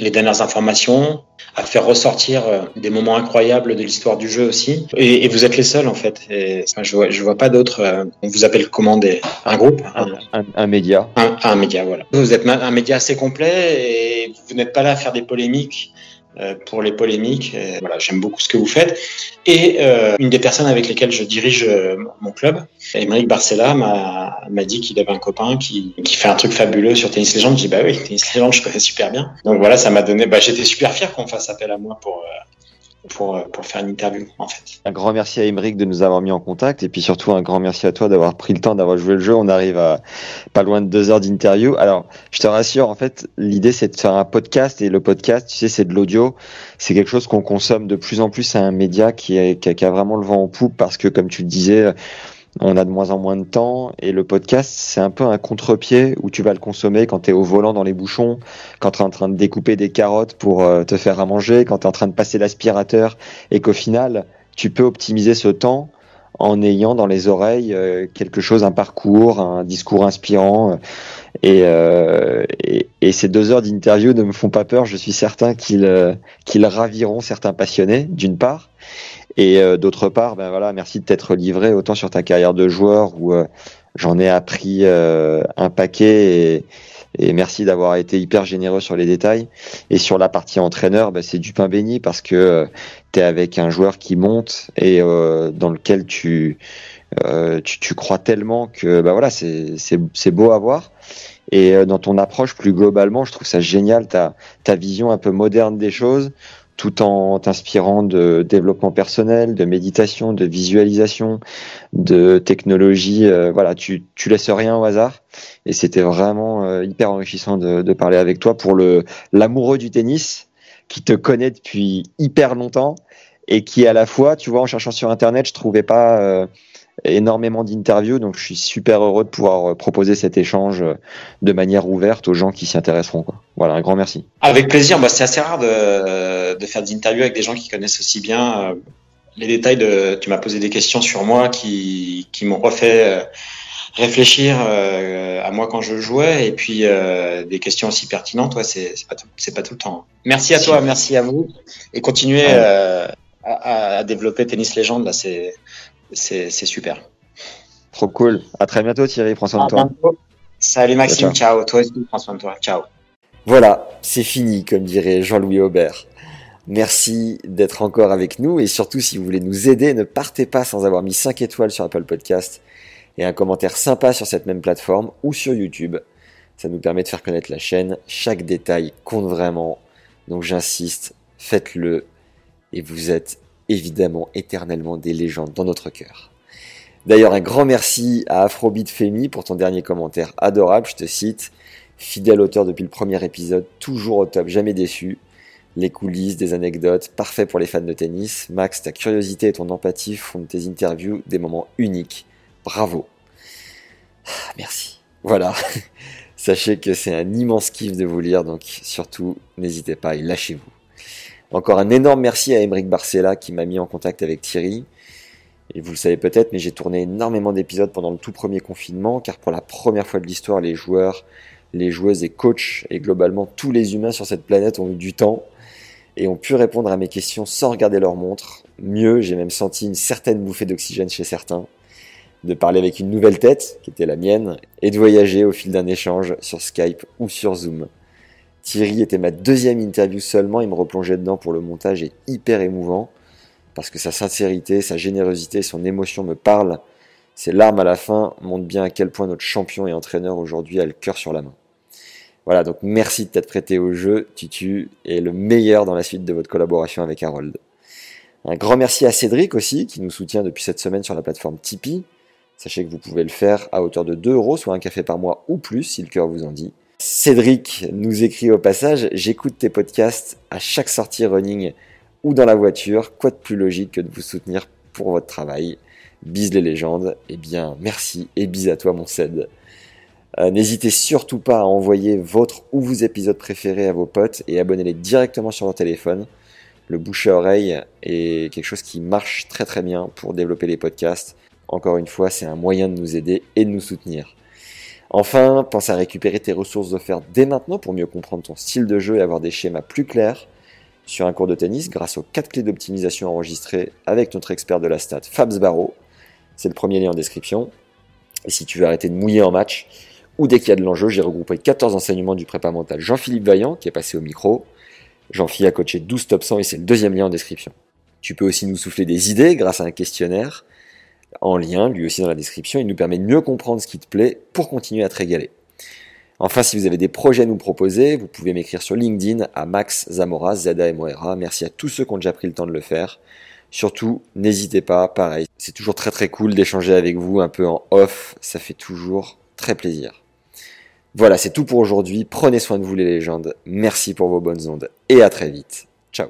les dernières informations, à faire ressortir des moments incroyables de l'histoire du jeu aussi. Et, et, vous êtes les seuls en fait. Et, enfin, je vois, je vois pas d'autres. on vous appelle comment des, un groupe, un, un, un média. Un, un, média, voilà. Vous êtes un média assez complet et vous n'êtes pas là à faire des polémiques. Euh, pour les polémiques, et voilà, j'aime beaucoup ce que vous faites. Et euh, une des personnes avec lesquelles je dirige euh, mon club, Émeric Barcella, m'a, dit qu'il avait un copain qui, qui fait un truc fabuleux sur Tennis Légende. Je dis bah oui, Tennis Légende, je connais super bien. Donc voilà, ça m'a donné. Bah, j'étais super fier qu'on fasse appel à moi pour pour, pour faire une interview en fait. Un grand merci à Emeric de nous avoir mis en contact et puis surtout un grand merci à toi d'avoir pris le temps d'avoir joué le jeu. On arrive à pas loin de deux heures d'interview. Alors je te rassure, en fait l'idée c'est de faire un podcast et le podcast, tu sais, c'est de l'audio. C'est quelque chose qu'on consomme de plus en plus à un média qui, a, qui a vraiment le vent en poupe parce que comme tu le disais, on a de moins en moins de temps et le podcast c'est un peu un contre-pied où tu vas le consommer quand tu es au volant dans les bouchons, quand tu es en train de découper des carottes pour euh, te faire à manger, quand tu es en train de passer l'aspirateur et qu'au final tu peux optimiser ce temps en ayant dans les oreilles euh, quelque chose, un parcours, un discours inspirant. Et, euh, et, ces deux heures d'interview ne me font pas peur. Je suis certain qu'ils euh, qu'ils raviront certains passionnés, d'une part, et euh, d'autre part, ben voilà, merci de t'être livré autant sur ta carrière de joueur où euh, j'en ai appris euh, un paquet et, Et merci d'avoir été hyper généreux sur les détails. Et sur la partie entraîneur, bah, c'est du pain béni parce que tu es avec un joueur qui monte et dans lequel tu, tu, tu, crois tellement que bah, voilà, c'est beau à voir. Et dans ton approche plus globalement, je trouve ça génial, ta, ta vision un peu moderne des choses tout en t'inspirant de développement personnel, de méditation, de visualisation, de technologie. Euh, voilà, tu, tu laisses rien au hasard. Et c'était vraiment euh, hyper enrichissant de, de, parler avec toi pour le l'amoureux du tennis qui te connaît depuis hyper longtemps et qui à la fois, tu vois, en cherchant sur internet, je trouvais pas euh, énormément d'interviews, donc je suis super heureux de pouvoir euh, proposer cet échange euh, de manière ouverte aux gens qui s'y intéresseront. Quoi. Voilà, un grand merci. Avec plaisir. Bah, c'est assez rare de, de, faire des interviews avec des gens qui connaissent aussi bien euh, les détails. De, tu m'as posé des questions sur moi qui, qui m'ont refait réfléchir à moi quand je jouais et puis des questions aussi pertinentes. Ouais, c'est pas tout le temps. Merci à toi, merci à vous et continuez à, à, développer Tennis Légende. Là, c'est c'est super. Trop cool. À très bientôt Thierry, prends soin de toi. Salut Maxime, ciao. Toi aussi, prends soin de toi. Ciao. Voilà, c'est fini, comme dirait Jean-Louis Aubert. Merci d'être encore avec nous et surtout si vous voulez nous aider, ne partez pas sans avoir mis 5 étoiles sur Apple Podcast et un commentaire sympa sur cette même plateforme ou sur YouTube. Ça nous permet de faire connaître la chaîne. Chaque détail compte vraiment. Donc j'insiste, faites-le et vous êtes évidemment éternellement des légendes dans notre cœur. D'ailleurs, un grand merci à Afrobeat Femi pour ton dernier commentaire adorable, je te cite. Fidèle auteur depuis le premier épisode, toujours au top, jamais déçu. Les coulisses, des anecdotes, parfait pour les fans de tennis. Max, ta curiosité et ton empathie font de tes interviews des moments uniques. Bravo. Ah, merci. Voilà. (laughs) Sachez que c'est un immense kiff de vous lire, donc surtout, n'hésitez pas et lâchez-vous. Encore un énorme merci à Emeric Barcella qui m'a mis en contact avec Thierry. Et vous le savez peut-être, mais j'ai tourné énormément d'épisodes pendant le tout premier confinement, car pour la première fois de l'histoire, les joueurs, les joueuses et coachs, et globalement tous les humains sur cette planète ont eu du temps et ont pu répondre à mes questions sans regarder leur montre. Mieux, j'ai même senti une certaine bouffée d'oxygène chez certains, de parler avec une nouvelle tête, qui était la mienne, et de voyager au fil d'un échange sur Skype ou sur Zoom. Thierry était ma deuxième interview seulement, il me replongeait dedans pour le montage et hyper émouvant, parce que sa sincérité, sa générosité, son émotion me parlent. Ses larmes à la fin montrent bien à quel point notre champion et entraîneur aujourd'hui a le cœur sur la main. Voilà, donc merci de t'être prêté au jeu, Tutu, et le meilleur dans la suite de votre collaboration avec Harold. Un grand merci à Cédric aussi, qui nous soutient depuis cette semaine sur la plateforme Tipeee. Sachez que vous pouvez le faire à hauteur de 2 euros, soit un café par mois ou plus, si le cœur vous en dit. Cédric nous écrit au passage, j'écoute tes podcasts à chaque sortie running ou dans la voiture. Quoi de plus logique que de vous soutenir pour votre travail? Bise les légendes. Eh bien, merci et bise à toi mon Ced. Euh, n'hésitez surtout pas à envoyer votre ou vos épisodes préférés à vos potes et abonnez-les directement sur leur téléphone. Le bouche à oreille est quelque chose qui marche très très bien pour développer les podcasts. Encore une fois, c'est un moyen de nous aider et de nous soutenir. Enfin, pense à récupérer tes ressources offertes dès maintenant pour mieux comprendre ton style de jeu et avoir des schémas plus clairs sur un cours de tennis grâce aux 4 clés d'optimisation enregistrées avec notre expert de la stat Fabs Barreau. C'est le premier lien en description. Et si tu veux arrêter de mouiller en match ou dès qu'il y a de l'enjeu, j'ai regroupé 14 enseignements du prépa mental Jean-Philippe Vaillant qui est passé au micro. Jean-Philippe a coaché 12 top 100 et c'est le deuxième lien en description. Tu peux aussi nous souffler des idées grâce à un questionnaire en lien, lui aussi dans la description. Il nous permet de mieux comprendre ce qui te plaît pour continuer à te régaler. Enfin, si vous avez des projets à nous proposer, vous pouvez m'écrire sur LinkedIn à Max Zamora, z a m o r Merci à tous ceux qui ont déjà pris le temps de le faire. Surtout, n'hésitez pas, pareil. C'est toujours très très cool d'échanger avec vous un peu en off. Ça fait toujours très plaisir. Voilà, c'est tout pour aujourd'hui. Prenez soin de vous les légendes. Merci pour vos bonnes ondes et à très vite. Ciao.